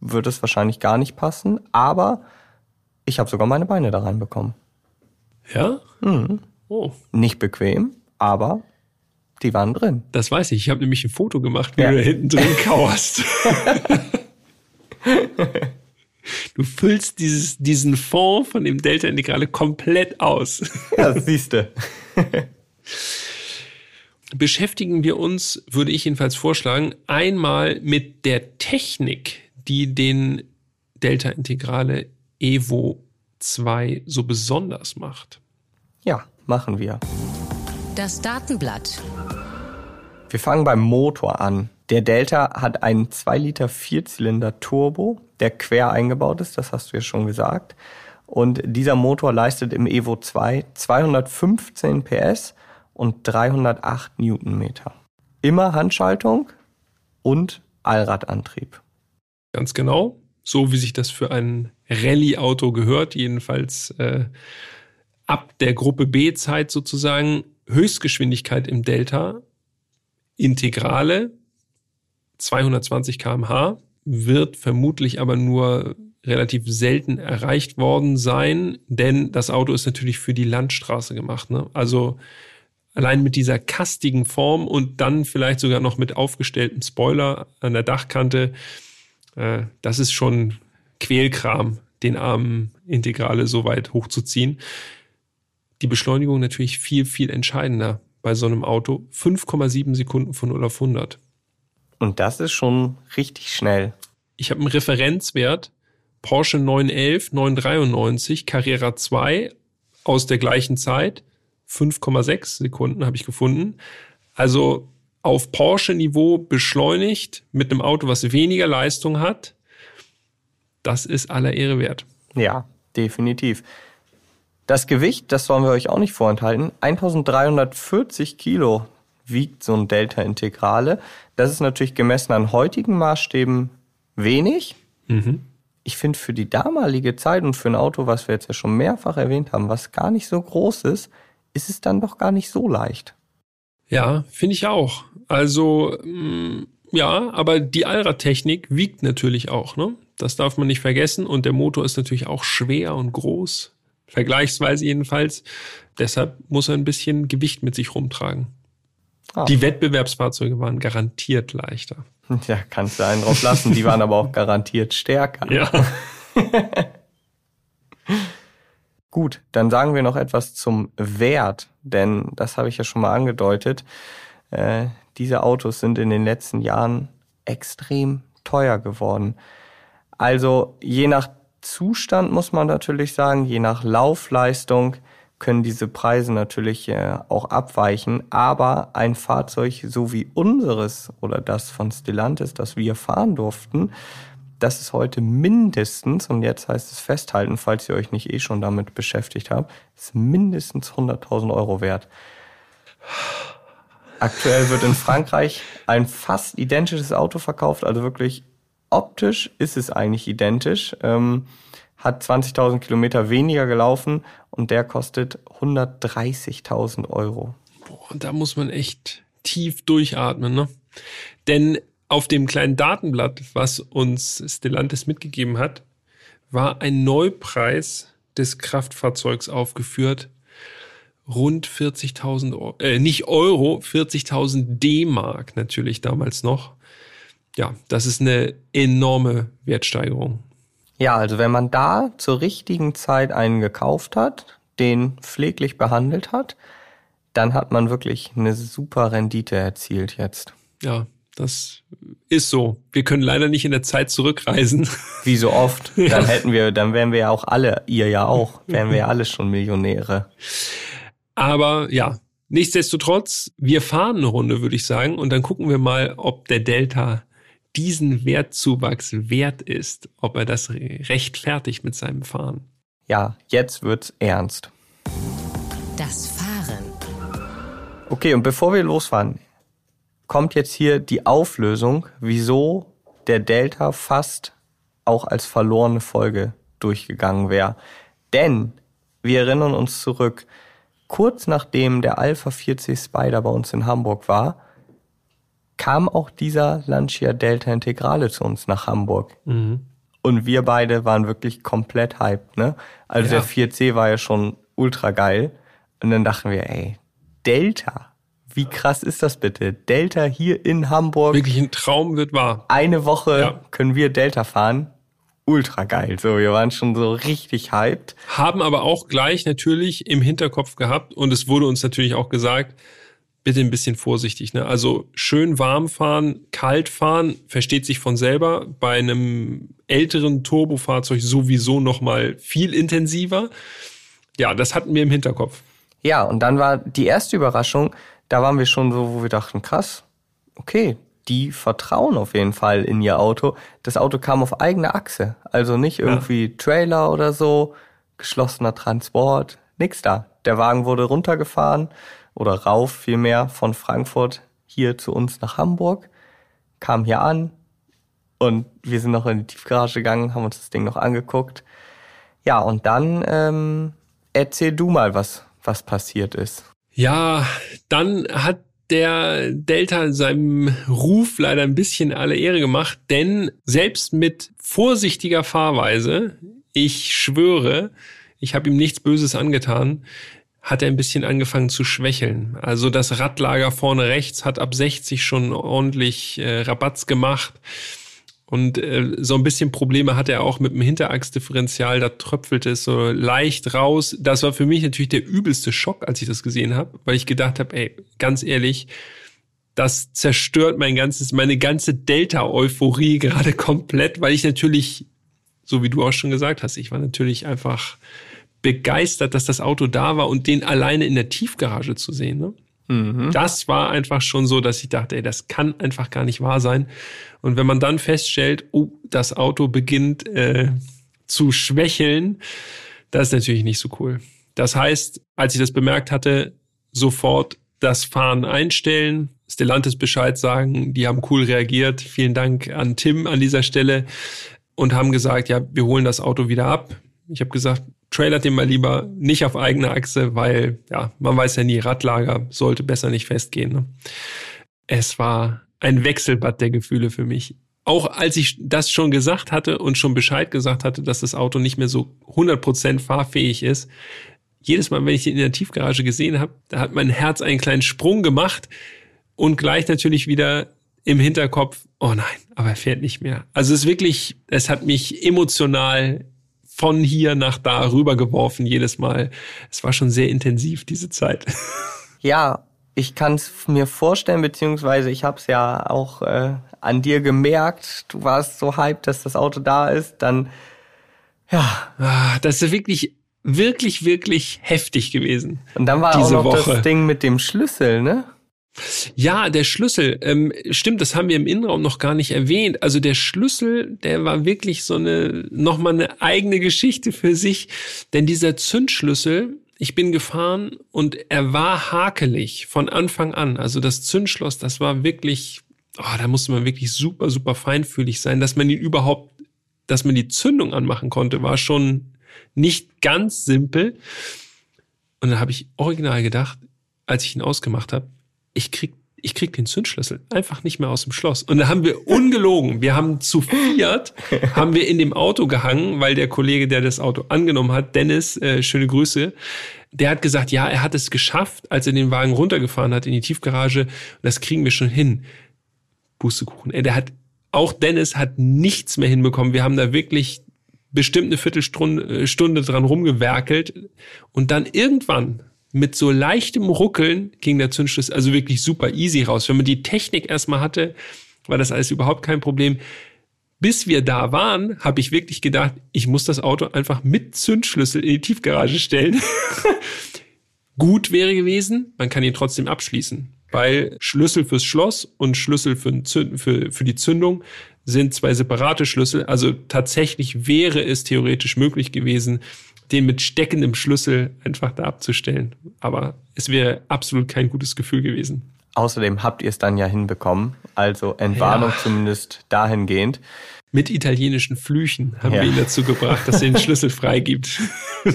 wird es wahrscheinlich gar nicht passen, aber ich habe sogar meine Beine da reinbekommen. Ja? Mhm. Oh. Nicht bequem, aber die waren drin. Das weiß ich. Ich habe nämlich ein Foto gemacht, wie ja. du da hinten drin kauerst. du füllst dieses, diesen Fond von dem Delta Integrale komplett aus. ja, siehste. Beschäftigen wir uns, würde ich jedenfalls vorschlagen, einmal mit der Technik, die den Delta Integrale Evo 2 so besonders macht? Ja, machen wir. Das Datenblatt. Wir fangen beim Motor an. Der Delta hat einen 2 Liter Vierzylinder Turbo, der quer eingebaut ist, das hast du ja schon gesagt. Und dieser Motor leistet im Evo 2 215 PS und 308 Newtonmeter. Immer Handschaltung und Allradantrieb. Ganz genau. So wie sich das für ein Rallye-Auto gehört, jedenfalls äh, ab der Gruppe B-Zeit sozusagen. Höchstgeschwindigkeit im Delta, Integrale 220 km/h, wird vermutlich aber nur relativ selten erreicht worden sein, denn das Auto ist natürlich für die Landstraße gemacht. Ne? Also allein mit dieser kastigen Form und dann vielleicht sogar noch mit aufgestelltem Spoiler an der Dachkante, äh, das ist schon Quälkram, den armen Integrale so weit hochzuziehen. Die Beschleunigung natürlich viel, viel entscheidender bei so einem Auto. 5,7 Sekunden von 0 auf 100. Und das ist schon richtig schnell. Ich habe einen Referenzwert, Porsche 911, 993, Carrera 2 aus der gleichen Zeit. 5,6 Sekunden habe ich gefunden. Also auf Porsche-Niveau beschleunigt mit einem Auto, was weniger Leistung hat. Das ist aller Ehre wert. Ja, definitiv. Das Gewicht, das wollen wir euch auch nicht vorenthalten. 1340 Kilo wiegt so ein Delta Integrale. Das ist natürlich gemessen an heutigen Maßstäben wenig. Mhm. Ich finde für die damalige Zeit und für ein Auto, was wir jetzt ja schon mehrfach erwähnt haben, was gar nicht so groß ist, ist es dann doch gar nicht so leicht. Ja, finde ich auch. Also mh, mm, ja, aber die Allradtechnik wiegt natürlich auch, ne? Das darf man nicht vergessen. Und der Motor ist natürlich auch schwer und groß, vergleichsweise jedenfalls. Deshalb muss er ein bisschen Gewicht mit sich rumtragen. Ah. Die Wettbewerbsfahrzeuge waren garantiert leichter. Ja, kannst du einen drauf lassen. Die waren aber auch garantiert stärker. Ja. Gut, dann sagen wir noch etwas zum Wert, denn das habe ich ja schon mal angedeutet. Äh, diese Autos sind in den letzten Jahren extrem teuer geworden. Also je nach Zustand muss man natürlich sagen, je nach Laufleistung können diese Preise natürlich äh, auch abweichen. Aber ein Fahrzeug so wie unseres oder das von Stellantis, das wir fahren durften, das ist heute mindestens, und jetzt heißt es festhalten, falls ihr euch nicht eh schon damit beschäftigt habt, ist mindestens 100.000 Euro wert. Aktuell wird in Frankreich ein fast identisches Auto verkauft, also wirklich optisch ist es eigentlich identisch. Ähm, hat 20.000 Kilometer weniger gelaufen und der kostet 130.000 Euro. Boah, da muss man echt tief durchatmen, ne? Denn auf dem kleinen Datenblatt, was uns Stellantis mitgegeben hat, war ein Neupreis des Kraftfahrzeugs aufgeführt. Rund 40.000 Euro, äh, nicht Euro, 40.000 D-Mark natürlich damals noch. Ja, das ist eine enorme Wertsteigerung. Ja, also wenn man da zur richtigen Zeit einen gekauft hat, den pfleglich behandelt hat, dann hat man wirklich eine super Rendite erzielt jetzt. Ja, das ist so. Wir können leider nicht in der Zeit zurückreisen. Wie so oft. Ja. Dann hätten wir, dann wären wir ja auch alle, ihr ja auch, wären wir ja alle schon Millionäre. Aber ja, nichtsdestotrotz, wir fahren eine Runde, würde ich sagen, und dann gucken wir mal, ob der Delta diesen Wertzuwachs wert ist, ob er das rechtfertigt mit seinem Fahren. Ja, jetzt wird's ernst. Das Fahren. Okay, und bevor wir losfahren, kommt jetzt hier die Auflösung, wieso der Delta fast auch als verlorene Folge durchgegangen wäre. Denn wir erinnern uns zurück, kurz nachdem der Alpha 40 Spider bei uns in Hamburg war, kam auch dieser Lancia Delta Integrale zu uns nach Hamburg. Mhm. Und wir beide waren wirklich komplett hyped, ne? Also ja. der 4C war ja schon ultra geil. Und dann dachten wir, ey, Delta, wie krass ist das bitte? Delta hier in Hamburg. Wirklich ein Traum wird wahr. Eine Woche ja. können wir Delta fahren. Ultra geil. So, wir waren schon so richtig hyped. Haben aber auch gleich natürlich im Hinterkopf gehabt und es wurde uns natürlich auch gesagt, bitte ein bisschen vorsichtig. Ne? Also schön warm fahren, kalt fahren, versteht sich von selber. Bei einem älteren Turbofahrzeug sowieso noch mal viel intensiver. Ja, das hatten wir im Hinterkopf. Ja, und dann war die erste Überraschung, da waren wir schon so, wo wir dachten, krass, okay, die vertrauen auf jeden Fall in ihr Auto. Das Auto kam auf eigene Achse, also nicht irgendwie ja. Trailer oder so, geschlossener Transport, nix da. Der Wagen wurde runtergefahren oder rauf vielmehr von Frankfurt hier zu uns nach Hamburg, kam hier an und wir sind noch in die Tiefgarage gegangen, haben uns das Ding noch angeguckt. Ja, und dann ähm, erzähl du mal, was, was passiert ist. Ja, dann hat der Delta seinem Ruf leider ein bisschen alle Ehre gemacht, denn selbst mit vorsichtiger Fahrweise, ich schwöre, ich habe ihm nichts Böses angetan, hat er ein bisschen angefangen zu schwächeln. Also das Radlager vorne rechts hat ab 60 schon ordentlich äh, Rabatz gemacht. Und äh, so ein bisschen Probleme hatte er auch mit dem Hinterachsdifferential, da tröpfelte es so leicht raus. Das war für mich natürlich der übelste Schock, als ich das gesehen habe, weil ich gedacht habe, ey, ganz ehrlich, das zerstört mein ganzes, meine ganze Delta-Euphorie gerade komplett, weil ich natürlich, so wie du auch schon gesagt hast, ich war natürlich einfach begeistert, dass das Auto da war und den alleine in der Tiefgarage zu sehen. Ne? Mhm. Das war einfach schon so, dass ich dachte, ey, das kann einfach gar nicht wahr sein. Und wenn man dann feststellt, oh, das Auto beginnt äh, zu schwächeln, das ist natürlich nicht so cool. Das heißt, als ich das bemerkt hatte, sofort das Fahren einstellen, Stellantis Bescheid sagen, die haben cool reagiert. Vielen Dank an Tim an dieser Stelle und haben gesagt, ja, wir holen das Auto wieder ab. Ich habe gesagt, trailert den mal lieber nicht auf eigene Achse, weil ja, man weiß ja nie, Radlager sollte besser nicht festgehen. Ne? Es war ein Wechselbad der Gefühle für mich. Auch als ich das schon gesagt hatte und schon Bescheid gesagt hatte, dass das Auto nicht mehr so 100% fahrfähig ist, jedes Mal, wenn ich ihn in der Tiefgarage gesehen habe, da hat mein Herz einen kleinen Sprung gemacht und gleich natürlich wieder im Hinterkopf, oh nein, aber er fährt nicht mehr. Also es ist wirklich, es hat mich emotional von hier nach da rübergeworfen jedes Mal. Es war schon sehr intensiv, diese Zeit. Ja, ich kann es mir vorstellen, beziehungsweise ich habe es ja auch äh, an dir gemerkt. Du warst so hyped, dass das Auto da ist. Dann, ja. Ah, das ist wirklich, wirklich, wirklich heftig gewesen. Und dann war auch noch Woche. das Ding mit dem Schlüssel, ne? Ja, der Schlüssel, ähm, stimmt, das haben wir im Innenraum noch gar nicht erwähnt. Also der Schlüssel, der war wirklich so eine, nochmal eine eigene Geschichte für sich. Denn dieser Zündschlüssel, ich bin gefahren und er war hakelig von Anfang an. Also das Zündschloss, das war wirklich, oh, da musste man wirklich super, super feinfühlig sein, dass man ihn überhaupt, dass man die Zündung anmachen konnte, war schon nicht ganz simpel. Und dann habe ich original gedacht, als ich ihn ausgemacht habe, ich krieg ich krieg den Zündschlüssel einfach nicht mehr aus dem Schloss. Und da haben wir ungelogen, wir haben zu viert, haben wir in dem Auto gehangen, weil der Kollege, der das Auto angenommen hat, Dennis, äh, schöne Grüße, der hat gesagt, ja, er hat es geschafft, als er den Wagen runtergefahren hat in die Tiefgarage. Das kriegen wir schon hin. Pustekuchen. Ey, der hat, auch Dennis hat nichts mehr hinbekommen. Wir haben da wirklich bestimmt eine Viertelstunde äh, Stunde dran rumgewerkelt. Und dann irgendwann mit so leichtem Ruckeln ging der Zündschlüssel also wirklich super easy raus. Wenn man die Technik erstmal hatte, war das alles überhaupt kein Problem. Bis wir da waren, habe ich wirklich gedacht, ich muss das Auto einfach mit Zündschlüssel in die Tiefgarage stellen. Gut wäre gewesen, man kann ihn trotzdem abschließen, weil Schlüssel fürs Schloss und Schlüssel für, für, für die Zündung sind zwei separate Schlüssel. Also tatsächlich wäre es theoretisch möglich gewesen, den mit steckendem Schlüssel einfach da abzustellen. Aber es wäre absolut kein gutes Gefühl gewesen. Außerdem habt ihr es dann ja hinbekommen, also Entwarnung ja. zumindest dahingehend. Mit italienischen Flüchen haben ja. wir ihn dazu gebracht, dass er den Schlüssel freigibt.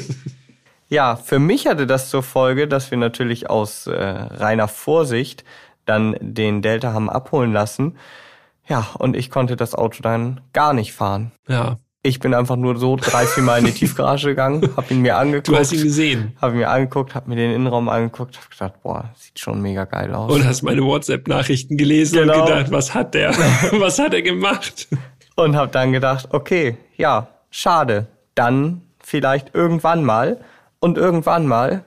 Ja, für mich hatte das zur Folge, dass wir natürlich aus äh, reiner Vorsicht dann den Delta haben abholen lassen. Ja, und ich konnte das Auto dann gar nicht fahren. Ja, ich bin einfach nur so drei, vier Mal in die Tiefgarage gegangen, hab ihn mir angeguckt. Du hast ihn gesehen. Hab ihn mir angeguckt, hab mir den Innenraum angeguckt, hab gedacht, boah, sieht schon mega geil aus. Und hast meine WhatsApp-Nachrichten gelesen genau. und gedacht, was hat der? was hat er gemacht? Und hab dann gedacht, okay, ja, schade. Dann vielleicht irgendwann mal. Und irgendwann mal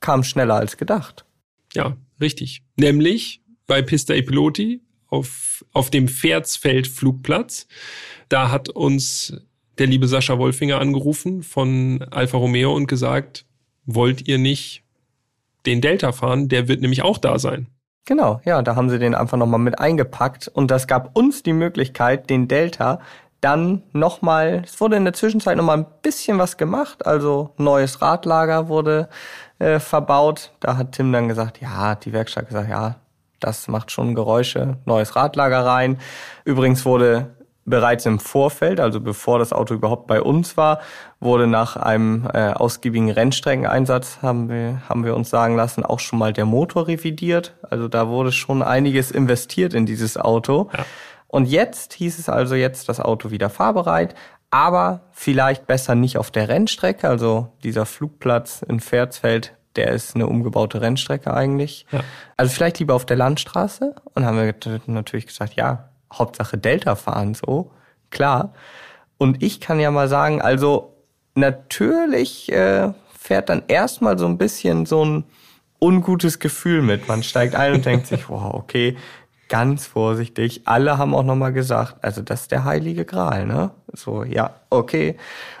kam schneller als gedacht. Ja, richtig. Nämlich bei Pista e Piloti auf, auf dem Pferdsfeld Flugplatz. Da hat uns der liebe Sascha Wolfinger angerufen von Alfa Romeo und gesagt, wollt ihr nicht den Delta fahren? Der wird nämlich auch da sein. Genau, ja, da haben sie den einfach nochmal mit eingepackt und das gab uns die Möglichkeit, den Delta dann nochmal, es wurde in der Zwischenzeit nochmal ein bisschen was gemacht, also neues Radlager wurde äh, verbaut. Da hat Tim dann gesagt, ja, die Werkstatt gesagt, ja, das macht schon Geräusche, neues Radlager rein. Übrigens wurde bereits im Vorfeld, also bevor das Auto überhaupt bei uns war, wurde nach einem äh, ausgiebigen Rennstreckeneinsatz, haben wir, haben wir uns sagen lassen, auch schon mal der Motor revidiert. Also da wurde schon einiges investiert in dieses Auto. Ja. Und jetzt hieß es also jetzt das Auto wieder fahrbereit, aber vielleicht besser nicht auf der Rennstrecke. Also dieser Flugplatz in Versfeld, der ist eine umgebaute Rennstrecke eigentlich. Ja. Also vielleicht lieber auf der Landstraße. Und haben wir natürlich gesagt, ja, Hauptsache Delta fahren, so, klar. Und ich kann ja mal sagen, also natürlich äh, fährt dann erstmal so ein bisschen so ein ungutes Gefühl mit. Man steigt ein und denkt sich, wow, okay, ganz vorsichtig. Alle haben auch nochmal gesagt, also das ist der heilige Gral, ne? So, ja, okay.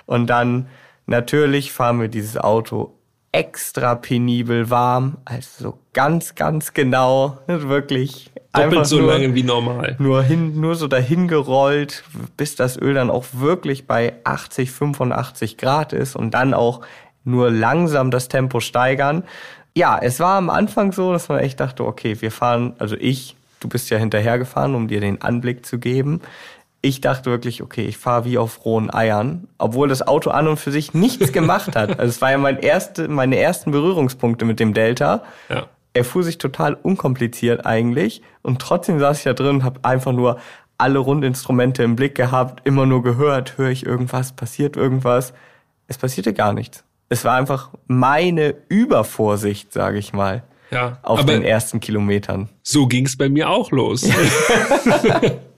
Und dann natürlich fahren wir dieses Auto extra penibel warm, also so ganz, ganz genau, wirklich Doppelt so nur, lange wie normal. Nur hin, nur so dahin gerollt, bis das Öl dann auch wirklich bei 80, 85 Grad ist und dann auch nur langsam das Tempo steigern. Ja, es war am Anfang so, dass man echt dachte, okay, wir fahren, also ich, du bist ja hinterhergefahren, um dir den Anblick zu geben. Ich dachte wirklich, okay, ich fahre wie auf rohen Eiern, obwohl das Auto an und für sich nichts gemacht hat. Also es war ja mein erste, meine ersten Berührungspunkte mit dem Delta. Ja er fuhr sich total unkompliziert eigentlich und trotzdem saß ich da drin und habe einfach nur alle Rundinstrumente im Blick gehabt, immer nur gehört, höre ich irgendwas, passiert irgendwas. Es passierte gar nichts. Es war einfach meine Übervorsicht, sage ich mal, ja, auf den ersten Kilometern. So ging es bei mir auch los.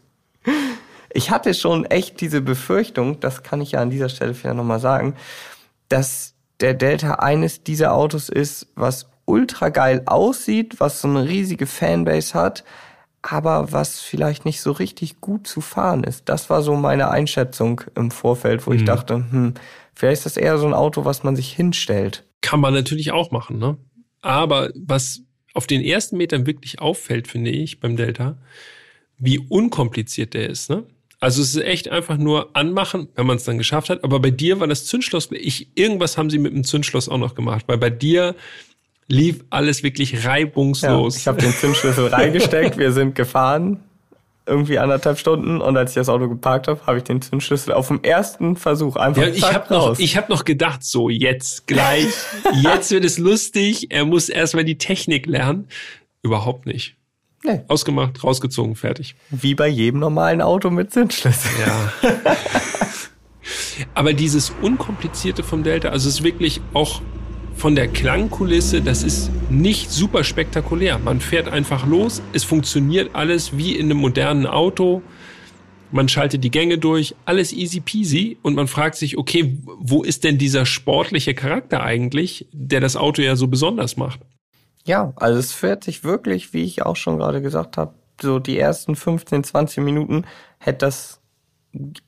ich hatte schon echt diese Befürchtung, das kann ich ja an dieser Stelle vielleicht nochmal sagen, dass der Delta eines dieser Autos ist, was ultra geil aussieht, was so eine riesige Fanbase hat, aber was vielleicht nicht so richtig gut zu fahren ist. Das war so meine Einschätzung im Vorfeld, wo mhm. ich dachte, hm, vielleicht ist das eher so ein Auto, was man sich hinstellt. Kann man natürlich auch machen, ne? Aber was auf den ersten Metern wirklich auffällt, finde ich, beim Delta, wie unkompliziert der ist, ne? Also es ist echt einfach nur anmachen, wenn man es dann geschafft hat. Aber bei dir war das Zündschloss, ich, irgendwas haben sie mit dem Zündschloss auch noch gemacht, weil bei dir lief alles wirklich reibungslos. Ja, ich habe den Zündschlüssel reingesteckt, wir sind gefahren, irgendwie anderthalb Stunden und als ich das Auto geparkt habe, habe ich den Zündschlüssel auf dem ersten Versuch einfach ja, ich habe noch ich habe noch gedacht so jetzt gleich jetzt wird es lustig er muss erstmal die Technik lernen überhaupt nicht nee. ausgemacht rausgezogen fertig wie bei jedem normalen Auto mit Zündschlüssel ja aber dieses unkomplizierte vom Delta also es ist wirklich auch von der Klangkulisse, das ist nicht super spektakulär. Man fährt einfach los, es funktioniert alles wie in einem modernen Auto. Man schaltet die Gänge durch, alles easy peasy und man fragt sich, okay, wo ist denn dieser sportliche Charakter eigentlich, der das Auto ja so besonders macht? Ja, also es fährt sich wirklich, wie ich auch schon gerade gesagt habe, so die ersten 15, 20 Minuten hätte das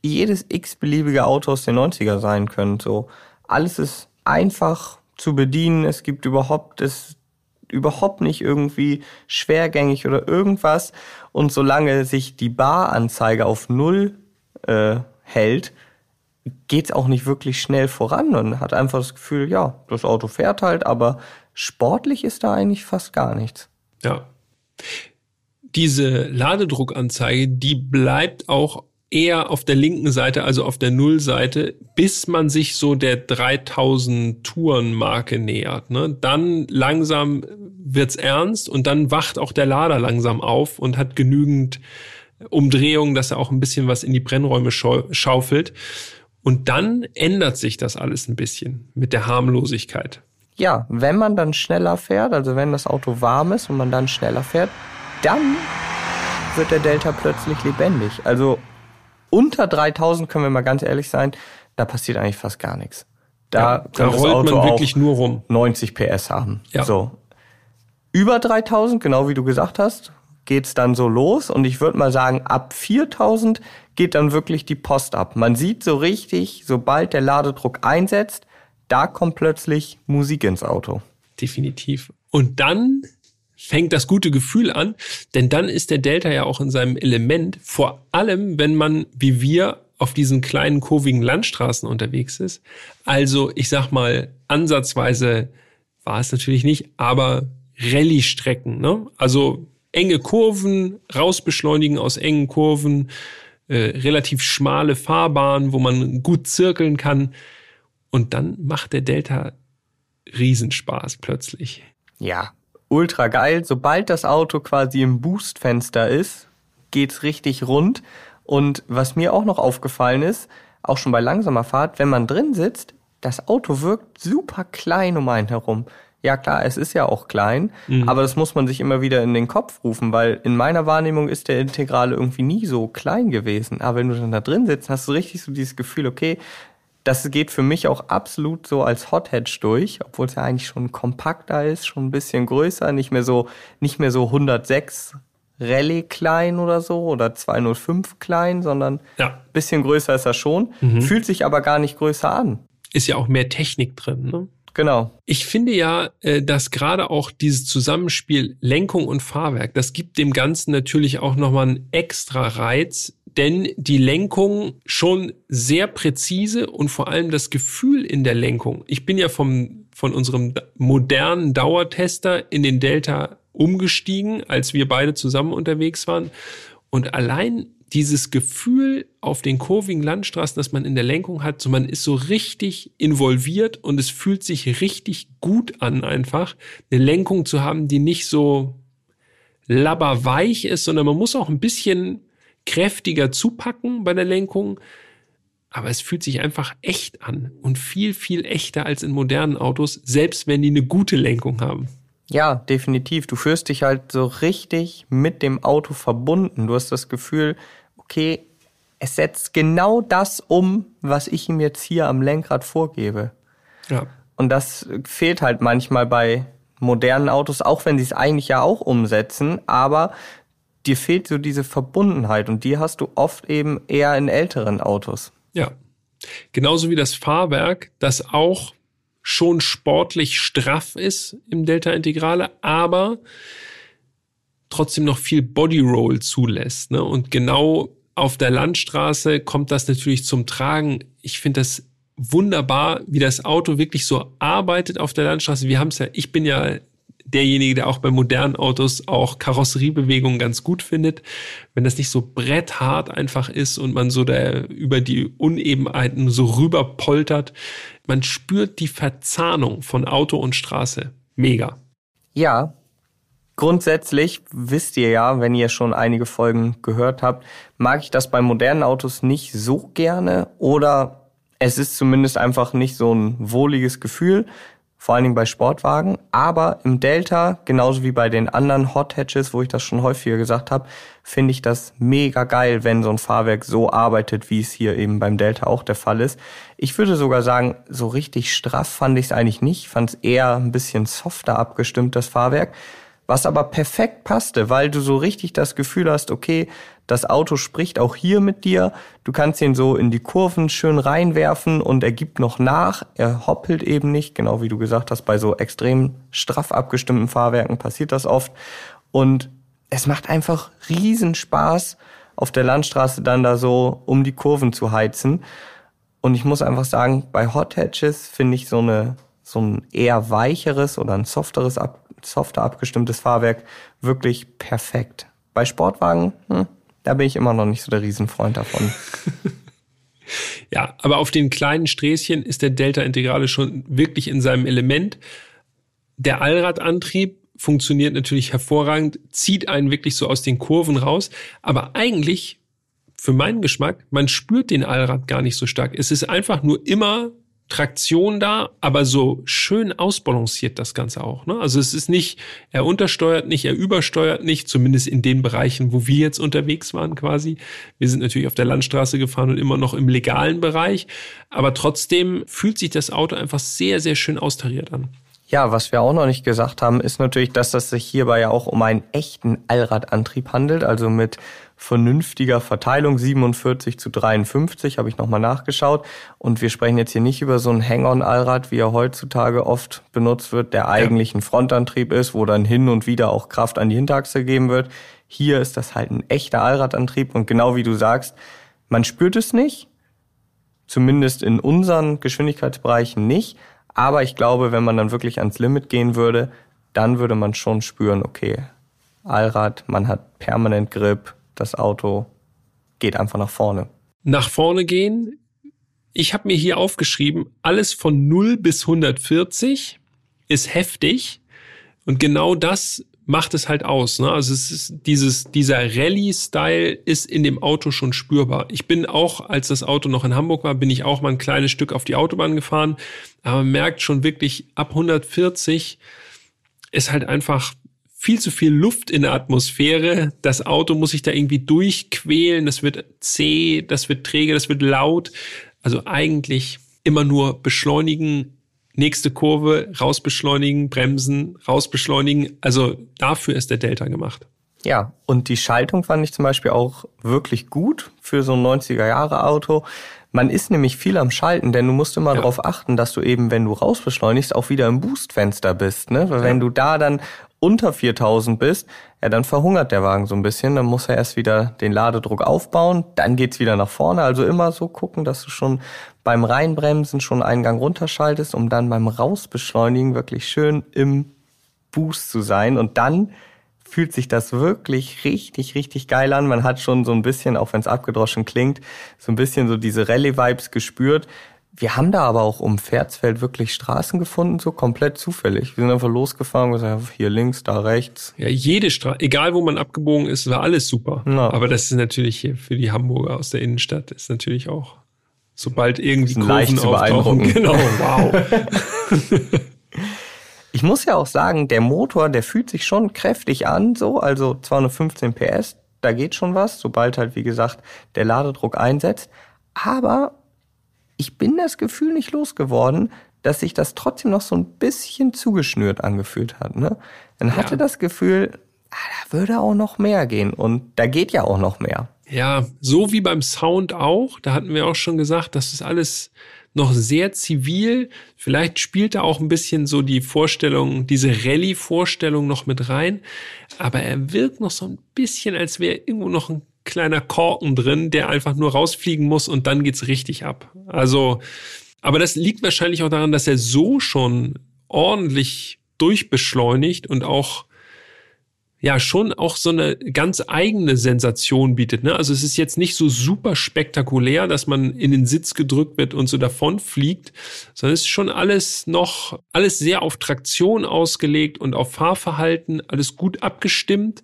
jedes x-beliebige Auto aus den 90er sein können. So alles ist einfach, zu bedienen. Es gibt überhaupt es überhaupt nicht irgendwie schwergängig oder irgendwas. Und solange sich die Baranzeige auf Null äh, hält, geht's auch nicht wirklich schnell voran und hat einfach das Gefühl, ja, das Auto fährt halt, aber sportlich ist da eigentlich fast gar nichts. Ja. Diese Ladedruckanzeige, die bleibt auch eher auf der linken Seite, also auf der Nullseite, bis man sich so der 3000 Touren-Marke nähert. Ne? Dann langsam wird's ernst und dann wacht auch der Lader langsam auf und hat genügend Umdrehungen, dass er auch ein bisschen was in die Brennräume schaufelt. Und dann ändert sich das alles ein bisschen mit der Harmlosigkeit. Ja, wenn man dann schneller fährt, also wenn das Auto warm ist und man dann schneller fährt, dann wird der Delta plötzlich lebendig. Also unter 3000 können wir mal ganz ehrlich sein, da passiert eigentlich fast gar nichts. Da, ja, da rollt man wirklich nur rum. 90 PS haben. Ja. So. Über 3000, genau wie du gesagt hast, geht's dann so los und ich würde mal sagen, ab 4000 geht dann wirklich die Post ab. Man sieht so richtig, sobald der Ladedruck einsetzt, da kommt plötzlich Musik ins Auto. Definitiv. Und dann fängt das gute Gefühl an, denn dann ist der Delta ja auch in seinem Element, vor allem wenn man, wie wir, auf diesen kleinen kurvigen Landstraßen unterwegs ist. Also ich sag mal, ansatzweise war es natürlich nicht, aber Rallye-Strecken, ne? Also enge Kurven, rausbeschleunigen aus engen Kurven, äh, relativ schmale Fahrbahn, wo man gut zirkeln kann. Und dann macht der Delta Riesenspaß plötzlich. Ja, ultra geil. Sobald das Auto quasi im Boostfenster ist, geht's richtig rund. Und was mir auch noch aufgefallen ist, auch schon bei langsamer Fahrt, wenn man drin sitzt, das Auto wirkt super klein um einen herum. Ja klar, es ist ja auch klein, mhm. aber das muss man sich immer wieder in den Kopf rufen, weil in meiner Wahrnehmung ist der Integrale irgendwie nie so klein gewesen. Aber wenn du dann da drin sitzt, hast du richtig so dieses Gefühl, okay, das geht für mich auch absolut so als Hot Hatch durch, obwohl es ja eigentlich schon kompakter ist, schon ein bisschen größer, nicht mehr so, nicht mehr so 106 Rallye klein oder so oder 205 klein, sondern ja. bisschen größer ist er schon, mhm. fühlt sich aber gar nicht größer an. Ist ja auch mehr Technik drin, ne? Genau. Ich finde ja, äh, dass gerade auch dieses Zusammenspiel Lenkung und Fahrwerk, das gibt dem Ganzen natürlich auch nochmal einen extra Reiz, denn die Lenkung schon sehr präzise und vor allem das Gefühl in der Lenkung. Ich bin ja vom, von unserem modernen Dauertester in den Delta umgestiegen, als wir beide zusammen unterwegs waren. Und allein dieses Gefühl auf den kurvigen Landstraßen, dass man in der Lenkung hat, so man ist so richtig involviert und es fühlt sich richtig gut an, einfach eine Lenkung zu haben, die nicht so labberweich ist, sondern man muss auch ein bisschen kräftiger zupacken bei der Lenkung. Aber es fühlt sich einfach echt an und viel, viel echter als in modernen Autos, selbst wenn die eine gute Lenkung haben. Ja, definitiv. Du fühlst dich halt so richtig mit dem Auto verbunden. Du hast das Gefühl, okay, es setzt genau das um, was ich ihm jetzt hier am Lenkrad vorgebe. Ja. Und das fehlt halt manchmal bei modernen Autos, auch wenn sie es eigentlich ja auch umsetzen, aber dir fehlt so diese Verbundenheit und die hast du oft eben eher in älteren Autos. Ja. Genauso wie das Fahrwerk, das auch schon sportlich straff ist im Delta Integrale, aber trotzdem noch viel Bodyroll zulässt. Ne? Und genau auf der Landstraße kommt das natürlich zum Tragen. Ich finde das wunderbar, wie das Auto wirklich so arbeitet auf der Landstraße. Wir haben es ja, ich bin ja derjenige, der auch bei modernen Autos auch Karosseriebewegungen ganz gut findet. Wenn das nicht so bretthart einfach ist und man so da über die Unebenheiten so rüber poltert, man spürt die Verzahnung von Auto und Straße. Mega. Ja, Grundsätzlich wisst ihr ja, wenn ihr schon einige Folgen gehört habt, mag ich das bei modernen Autos nicht so gerne oder es ist zumindest einfach nicht so ein wohliges Gefühl vor allen Dingen bei Sportwagen. Aber im Delta, genauso wie bei den anderen Hot Hatches, wo ich das schon häufiger gesagt habe, finde ich das mega geil, wenn so ein Fahrwerk so arbeitet, wie es hier eben beim Delta auch der Fall ist. Ich würde sogar sagen, so richtig straff fand ich es eigentlich nicht. Fand es eher ein bisschen softer abgestimmt, das Fahrwerk was aber perfekt passte, weil du so richtig das Gefühl hast, okay, das Auto spricht auch hier mit dir, du kannst ihn so in die Kurven schön reinwerfen und er gibt noch nach, er hoppelt eben nicht, genau wie du gesagt hast, bei so extrem straff abgestimmten Fahrwerken passiert das oft und es macht einfach riesen Spaß, auf der Landstraße dann da so um die Kurven zu heizen. Und ich muss einfach sagen, bei Hot Hatches finde ich so eine so ein eher weicheres oder ein softeres Ab softer abgestimmtes Fahrwerk wirklich perfekt. Bei Sportwagen, hm, da bin ich immer noch nicht so der Riesenfreund davon. ja, aber auf den kleinen Sträßchen ist der Delta Integrale schon wirklich in seinem Element. Der Allradantrieb funktioniert natürlich hervorragend, zieht einen wirklich so aus den Kurven raus, aber eigentlich für meinen Geschmack, man spürt den Allrad gar nicht so stark. Es ist einfach nur immer Traktion da, aber so schön ausbalanciert das Ganze auch. Ne? Also es ist nicht, er untersteuert nicht, er übersteuert nicht, zumindest in den Bereichen, wo wir jetzt unterwegs waren quasi. Wir sind natürlich auf der Landstraße gefahren und immer noch im legalen Bereich, aber trotzdem fühlt sich das Auto einfach sehr, sehr schön austariert an. Ja, was wir auch noch nicht gesagt haben, ist natürlich, dass das sich hierbei ja auch um einen echten Allradantrieb handelt, also mit vernünftiger Verteilung, 47 zu 53, habe ich nochmal nachgeschaut. Und wir sprechen jetzt hier nicht über so ein Hang-on-Allrad, wie er heutzutage oft benutzt wird, der eigentlich ein Frontantrieb ist, wo dann hin und wieder auch Kraft an die Hinterachse gegeben wird. Hier ist das halt ein echter Allradantrieb. Und genau wie du sagst, man spürt es nicht, zumindest in unseren Geschwindigkeitsbereichen nicht, aber ich glaube, wenn man dann wirklich ans Limit gehen würde, dann würde man schon spüren, okay, Allrad, man hat permanent Grip, das Auto geht einfach nach vorne. Nach vorne gehen. Ich habe mir hier aufgeschrieben, alles von 0 bis 140 ist heftig. Und genau das macht es halt aus. Ne? Also es ist dieses, dieser Rallye-Style ist in dem Auto schon spürbar. Ich bin auch, als das Auto noch in Hamburg war, bin ich auch mal ein kleines Stück auf die Autobahn gefahren. Aber man merkt schon wirklich, ab 140 ist halt einfach viel zu viel Luft in der Atmosphäre. Das Auto muss sich da irgendwie durchquälen. Das wird zäh, das wird träge, das wird laut. Also eigentlich immer nur beschleunigen, nächste Kurve, rausbeschleunigen, bremsen, rausbeschleunigen. Also dafür ist der Delta gemacht. Ja, und die Schaltung fand ich zum Beispiel auch wirklich gut für so ein 90er Jahre Auto. Man ist nämlich viel am Schalten, denn du musst immer ja. darauf achten, dass du eben, wenn du rausbeschleunigst, auch wieder im Boostfenster bist. Ne? Weil ja. wenn du da dann unter 4000 bist, ja, dann verhungert der Wagen so ein bisschen. Dann muss er erst wieder den Ladedruck aufbauen, dann geht's wieder nach vorne. Also immer so gucken, dass du schon beim Reinbremsen schon einen Gang runterschaltest, um dann beim Rausbeschleunigen wirklich schön im Boost zu sein. Und dann fühlt sich das wirklich richtig, richtig geil an. Man hat schon so ein bisschen, auch wenn es abgedroschen klingt, so ein bisschen so diese Rallye-Vibes gespürt. Wir haben da aber auch um Pferdsfeld wirklich Straßen gefunden, so komplett zufällig. Wir sind einfach losgefahren und gesagt, hier links, da rechts. Ja, jede Straße, egal wo man abgebogen ist, war alles super. Ja. Aber das ist natürlich hier für die Hamburger aus der Innenstadt, ist natürlich auch, sobald irgendwie Kurven leicht auftauchen. Genau, wow. ich muss ja auch sagen, der Motor, der fühlt sich schon kräftig an, so, also 215 PS, da geht schon was, sobald halt, wie gesagt, der Ladedruck einsetzt. Aber ich bin das Gefühl nicht losgeworden, dass sich das trotzdem noch so ein bisschen zugeschnürt angefühlt hat. Ne? Dann hatte ja. das Gefühl, ah, da würde auch noch mehr gehen. Und da geht ja auch noch mehr. Ja, so wie beim Sound auch. Da hatten wir auch schon gesagt, das ist alles noch sehr zivil. Vielleicht spielt da auch ein bisschen so die Vorstellung, diese Rallye-Vorstellung noch mit rein. Aber er wirkt noch so ein bisschen, als wäre irgendwo noch ein kleiner Korken drin, der einfach nur rausfliegen muss und dann geht's richtig ab. Also, aber das liegt wahrscheinlich auch daran, dass er so schon ordentlich durchbeschleunigt und auch ja schon auch so eine ganz eigene Sensation bietet. Ne? Also es ist jetzt nicht so super spektakulär, dass man in den Sitz gedrückt wird und so davon fliegt, sondern es ist schon alles noch, alles sehr auf Traktion ausgelegt und auf Fahrverhalten, alles gut abgestimmt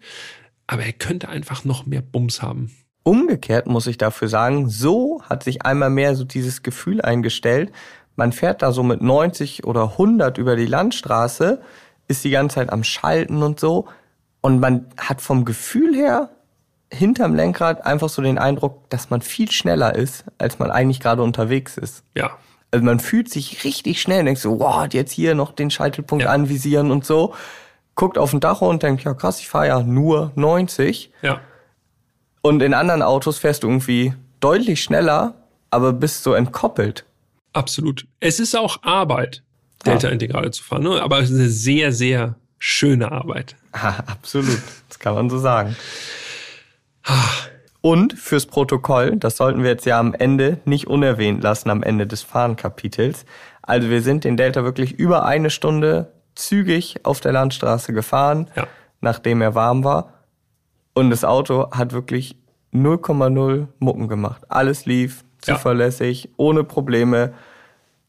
aber er könnte einfach noch mehr Bums haben. Umgekehrt muss ich dafür sagen, so hat sich einmal mehr so dieses Gefühl eingestellt, man fährt da so mit 90 oder 100 über die Landstraße, ist die ganze Zeit am Schalten und so und man hat vom Gefühl her hinterm Lenkrad einfach so den Eindruck, dass man viel schneller ist, als man eigentlich gerade unterwegs ist. Ja. Also man fühlt sich richtig schnell, denkt so, wow, jetzt hier noch den Schaltpunkt ja. anvisieren und so guckt auf den Dacho und denkt, ja krass, ich fahre ja nur 90. Ja. Und in anderen Autos fährst du irgendwie deutlich schneller, aber bist so entkoppelt. Absolut. Es ist auch Arbeit, Delta-Integrale ja. zu fahren, ne? aber es ist eine sehr, sehr schöne Arbeit. absolut. Das kann man so sagen. Und fürs Protokoll, das sollten wir jetzt ja am Ende nicht unerwähnt lassen, am Ende des Fahrenkapitels. Also wir sind den Delta wirklich über eine Stunde zügig auf der Landstraße gefahren, ja. nachdem er warm war. Und das Auto hat wirklich 0,0 Mucken gemacht. Alles lief zuverlässig, ja. ohne Probleme.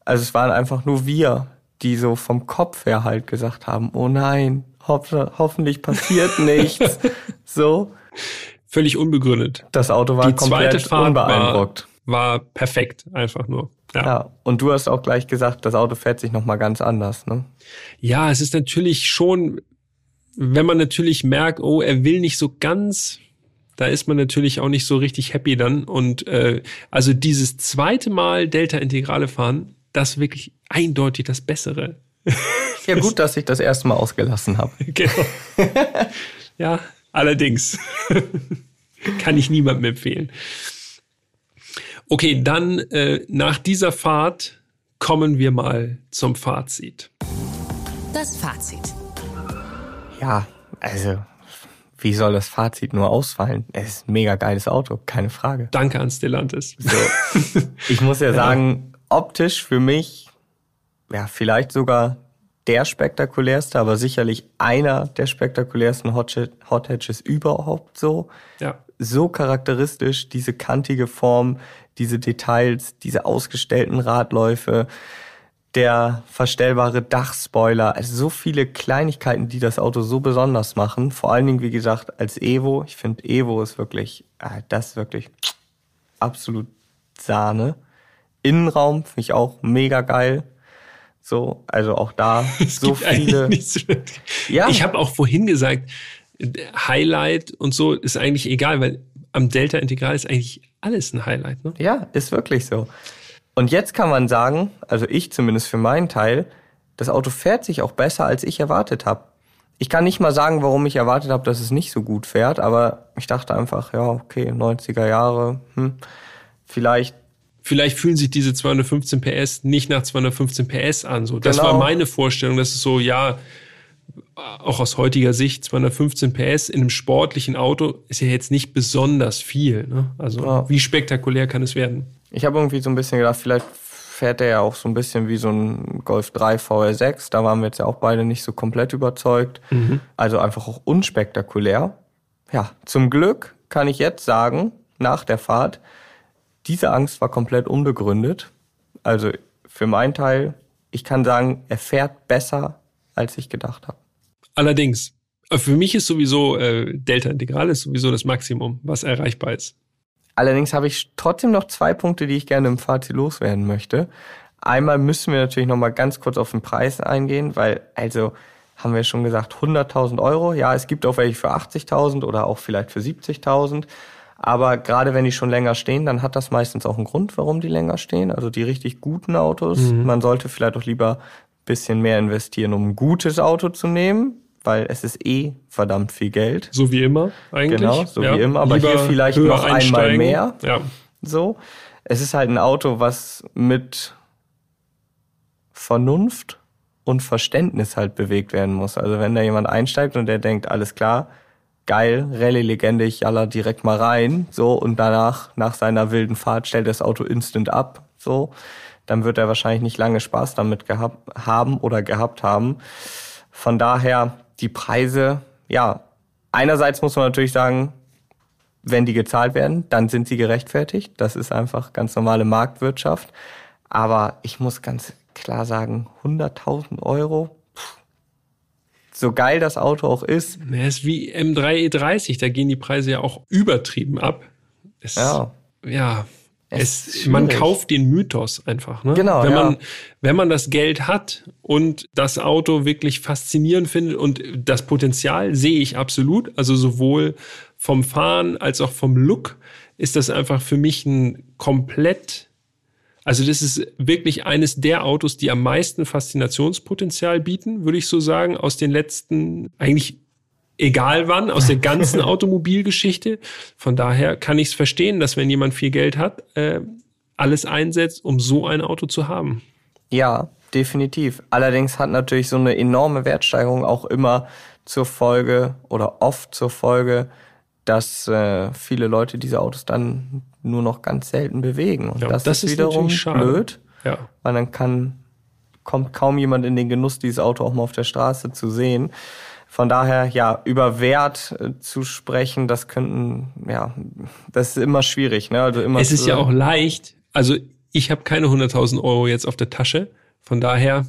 Also es waren einfach nur wir, die so vom Kopf her halt gesagt haben, oh nein, ho hoffentlich passiert nichts. so. Völlig unbegründet. Das Auto war Die komplett unbeeindruckt. War, war perfekt, einfach nur. Ja. ja. Und du hast auch gleich gesagt, das Auto fährt sich nochmal ganz anders, ne? Ja, es ist natürlich schon, wenn man natürlich merkt, oh, er will nicht so ganz, da ist man natürlich auch nicht so richtig happy dann. Und äh, also dieses zweite Mal Delta-Integrale fahren, das wirklich eindeutig das Bessere. Ja, gut, dass ich das erste Mal ausgelassen habe. Genau. ja, allerdings. Kann ich niemandem empfehlen. Okay, dann äh, nach dieser Fahrt kommen wir mal zum Fazit. Das Fazit. Ja, also wie soll das Fazit nur ausfallen? Es ist ein mega geiles Auto, keine Frage. Danke an Stellantis. So. Ich muss ja sagen, optisch für mich, ja, vielleicht sogar der spektakulärste, aber sicherlich einer der spektakulärsten Hot, Hot Hatches überhaupt so. Ja. So charakteristisch, diese kantige Form, diese Details, diese ausgestellten Radläufe, der verstellbare Dachspoiler, also so viele Kleinigkeiten, die das Auto so besonders machen. Vor allen Dingen, wie gesagt, als Evo. Ich finde, Evo ist wirklich, äh, das ist wirklich absolut Sahne. Innenraum finde ich auch mega geil. So, also auch da es so viele. ja. Ich habe auch vorhin gesagt, Highlight und so ist eigentlich egal, weil am Delta Integral ist eigentlich alles ein Highlight. Ne? Ja, ist wirklich so. Und jetzt kann man sagen, also ich zumindest für meinen Teil, das Auto fährt sich auch besser, als ich erwartet habe. Ich kann nicht mal sagen, warum ich erwartet habe, dass es nicht so gut fährt, aber ich dachte einfach, ja, okay, 90er Jahre, hm, vielleicht vielleicht fühlen sich diese 215 PS nicht nach 215 PS an. So, das genau. war meine Vorstellung. Das ist so, ja, auch aus heutiger Sicht 215 PS in einem sportlichen Auto ist ja jetzt nicht besonders viel. Ne? Also ja. wie spektakulär kann es werden? Ich habe irgendwie so ein bisschen gedacht, vielleicht fährt er ja auch so ein bisschen wie so ein Golf 3 VR6. Da waren wir jetzt ja auch beide nicht so komplett überzeugt. Mhm. Also einfach auch unspektakulär. Ja, zum Glück kann ich jetzt sagen, nach der Fahrt, diese Angst war komplett unbegründet. Also für meinen Teil, ich kann sagen, er fährt besser, als ich gedacht habe. Allerdings, für mich ist sowieso äh, Delta Integral ist sowieso das Maximum, was erreichbar ist. Allerdings habe ich trotzdem noch zwei Punkte, die ich gerne im Fazit loswerden möchte. Einmal müssen wir natürlich noch mal ganz kurz auf den Preis eingehen, weil also haben wir schon gesagt 100.000 Euro. Ja, es gibt auch welche für 80.000 oder auch vielleicht für 70.000. Aber gerade wenn die schon länger stehen, dann hat das meistens auch einen Grund, warum die länger stehen. Also die richtig guten Autos. Mhm. Man sollte vielleicht auch lieber bisschen mehr investieren, um ein gutes Auto zu nehmen, weil es ist eh verdammt viel Geld. So wie immer eigentlich. Genau, so ja. wie immer. Aber Lieber hier vielleicht noch einmal mehr. Ja. So. Es ist halt ein Auto, was mit Vernunft und Verständnis halt bewegt werden muss. Also wenn da jemand einsteigt und der denkt, alles klar, geil, Rallye-Legende, ich jaller direkt mal rein, so, und danach, nach seiner wilden Fahrt, stellt das Auto instant ab, so, dann wird er wahrscheinlich nicht lange Spaß damit gehabt haben oder gehabt haben. Von daher, die Preise, ja, einerseits muss man natürlich sagen, wenn die gezahlt werden, dann sind sie gerechtfertigt. Das ist einfach ganz normale Marktwirtschaft. Aber ich muss ganz klar sagen, 100.000 Euro, so geil das Auto auch ist. Es ist wie M3 E30, da gehen die Preise ja auch übertrieben ab. Es, ja. Ja. Es, man kauft den Mythos einfach. Ne? Genau. Wenn ja. man, wenn man das Geld hat und das Auto wirklich faszinierend findet und das Potenzial sehe ich absolut. Also sowohl vom Fahren als auch vom Look ist das einfach für mich ein komplett also das ist wirklich eines der Autos, die am meisten Faszinationspotenzial bieten, würde ich so sagen, aus den letzten, eigentlich egal wann, aus der ganzen Automobilgeschichte. Von daher kann ich es verstehen, dass wenn jemand viel Geld hat, äh, alles einsetzt, um so ein Auto zu haben. Ja, definitiv. Allerdings hat natürlich so eine enorme Wertsteigerung auch immer zur Folge oder oft zur Folge, dass äh, viele Leute diese Autos dann nur noch ganz selten bewegen. Und ja, das, das, ist wiederum blöd, ja. weil dann kann, kommt kaum jemand in den Genuss, dieses Auto auch mal auf der Straße zu sehen. Von daher, ja, über Wert äh, zu sprechen, das könnten, ja, das ist immer schwierig. Ne? Also immer es ist ja auch leicht. Also ich habe keine 100.000 Euro jetzt auf der Tasche. Von daher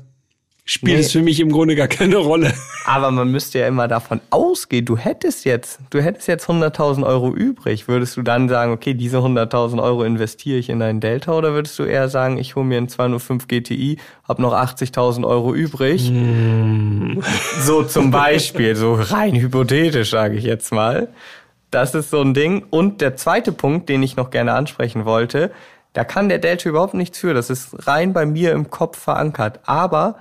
spielt nee. es für mich im Grunde gar keine Rolle. Aber man müsste ja immer davon ausgehen, du hättest jetzt, du hättest jetzt 100.000 Euro übrig. Würdest du dann sagen, okay, diese 100.000 Euro investiere ich in einen Delta oder würdest du eher sagen, ich hole mir einen 205 GTI, habe noch 80.000 Euro übrig? Mm. So zum Beispiel, so rein hypothetisch sage ich jetzt mal. Das ist so ein Ding. Und der zweite Punkt, den ich noch gerne ansprechen wollte, da kann der Delta überhaupt nichts für. Das ist rein bei mir im Kopf verankert. Aber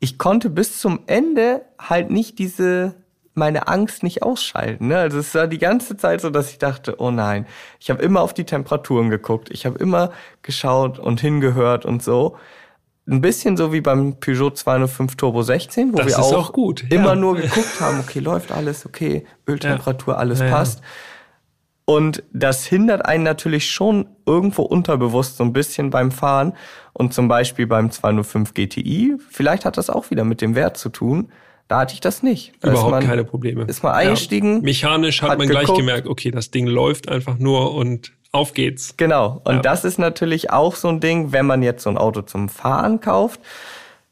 ich konnte bis zum Ende halt nicht diese meine Angst nicht ausschalten. Ne? Also es war die ganze Zeit so, dass ich dachte, oh nein, ich habe immer auf die Temperaturen geguckt, ich habe immer geschaut und hingehört und so. Ein bisschen so wie beim Peugeot 205 Turbo 16, wo das wir auch, auch gut, immer nur geguckt haben, okay, läuft alles, okay, Öltemperatur, alles ja. passt. Und das hindert einen natürlich schon irgendwo unterbewusst so ein bisschen beim Fahren. Und zum Beispiel beim 205 GTI, vielleicht hat das auch wieder mit dem Wert zu tun. Da hatte ich das nicht. Da Überhaupt man, keine Probleme. Ist mal eingestiegen. Ja. Mechanisch hat, hat man geguckt. gleich gemerkt, okay, das Ding läuft einfach nur und auf geht's. Genau. Und ja. das ist natürlich auch so ein Ding, wenn man jetzt so ein Auto zum Fahren kauft,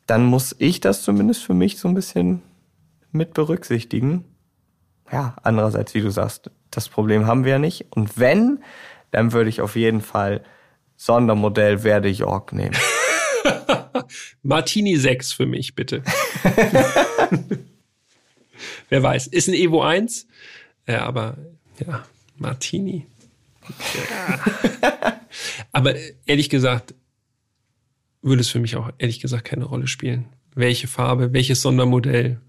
dann muss ich das zumindest für mich so ein bisschen mit berücksichtigen. Ja, andererseits, wie du sagst, das Problem haben wir ja nicht. Und wenn, dann würde ich auf jeden Fall Sondermodell Werde York nehmen. Martini 6 für mich, bitte. Wer weiß. Ist ein Evo 1, ja, aber ja, Martini. Ja. aber ehrlich gesagt, würde es für mich auch ehrlich gesagt keine Rolle spielen. Welche Farbe, welches Sondermodell.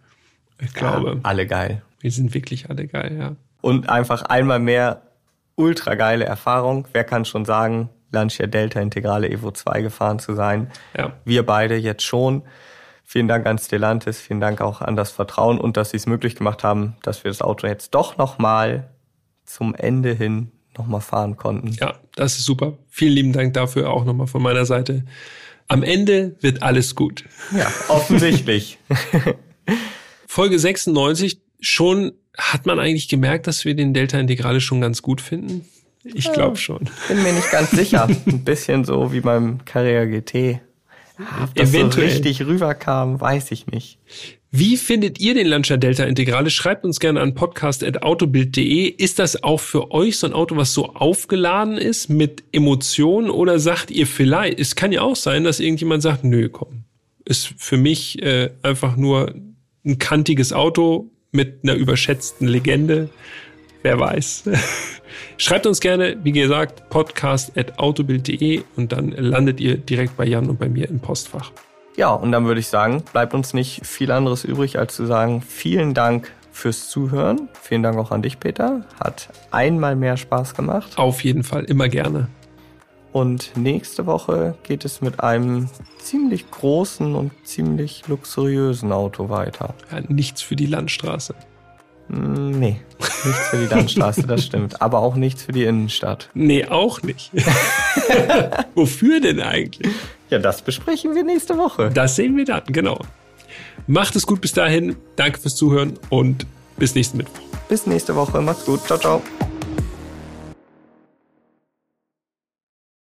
Ich glaube. Ja, alle geil. Wir sind wirklich alle geil, ja. Und einfach einmal mehr ultra geile Erfahrung. Wer kann schon sagen, Lancia Delta Integrale Evo 2 gefahren zu sein? Ja. Wir beide jetzt schon. Vielen Dank an Stellantis, vielen Dank auch an das Vertrauen und dass sie es möglich gemacht haben, dass wir das Auto jetzt doch nochmal zum Ende hin nochmal fahren konnten. Ja, das ist super. Vielen lieben Dank dafür auch nochmal von meiner Seite. Am Ende wird alles gut. Ja, offensichtlich. Folge 96, schon hat man eigentlich gemerkt, dass wir den Delta Integrale schon ganz gut finden? Ich glaube schon. Bin mir nicht ganz sicher. Ein bisschen so wie beim Carrera GT. Ob das Eventuell. so richtig rüberkam, weiß ich nicht. Wie findet ihr den Lancia Delta Integrale? Schreibt uns gerne an podcast.autobild.de. Ist das auch für euch so ein Auto, was so aufgeladen ist mit Emotionen oder sagt ihr vielleicht, es kann ja auch sein, dass irgendjemand sagt, nö, komm, ist für mich äh, einfach nur ein kantiges Auto mit einer überschätzten Legende. Wer weiß. Schreibt uns gerne, wie gesagt, podcast.autobild.de und dann landet ihr direkt bei Jan und bei mir im Postfach. Ja, und dann würde ich sagen, bleibt uns nicht viel anderes übrig, als zu sagen, vielen Dank fürs Zuhören. Vielen Dank auch an dich, Peter. Hat einmal mehr Spaß gemacht. Auf jeden Fall, immer gerne. Und nächste Woche geht es mit einem ziemlich großen und ziemlich luxuriösen Auto weiter. Ja, nichts für die Landstraße. Hm, nee, nichts für die Landstraße, das stimmt. Aber auch nichts für die Innenstadt. Nee, auch nicht. Wofür denn eigentlich? Ja, das besprechen wir nächste Woche. Das sehen wir dann, genau. Macht es gut bis dahin. Danke fürs Zuhören und bis nächsten Mittwoch. Bis nächste Woche. Macht's gut. Ciao, ciao.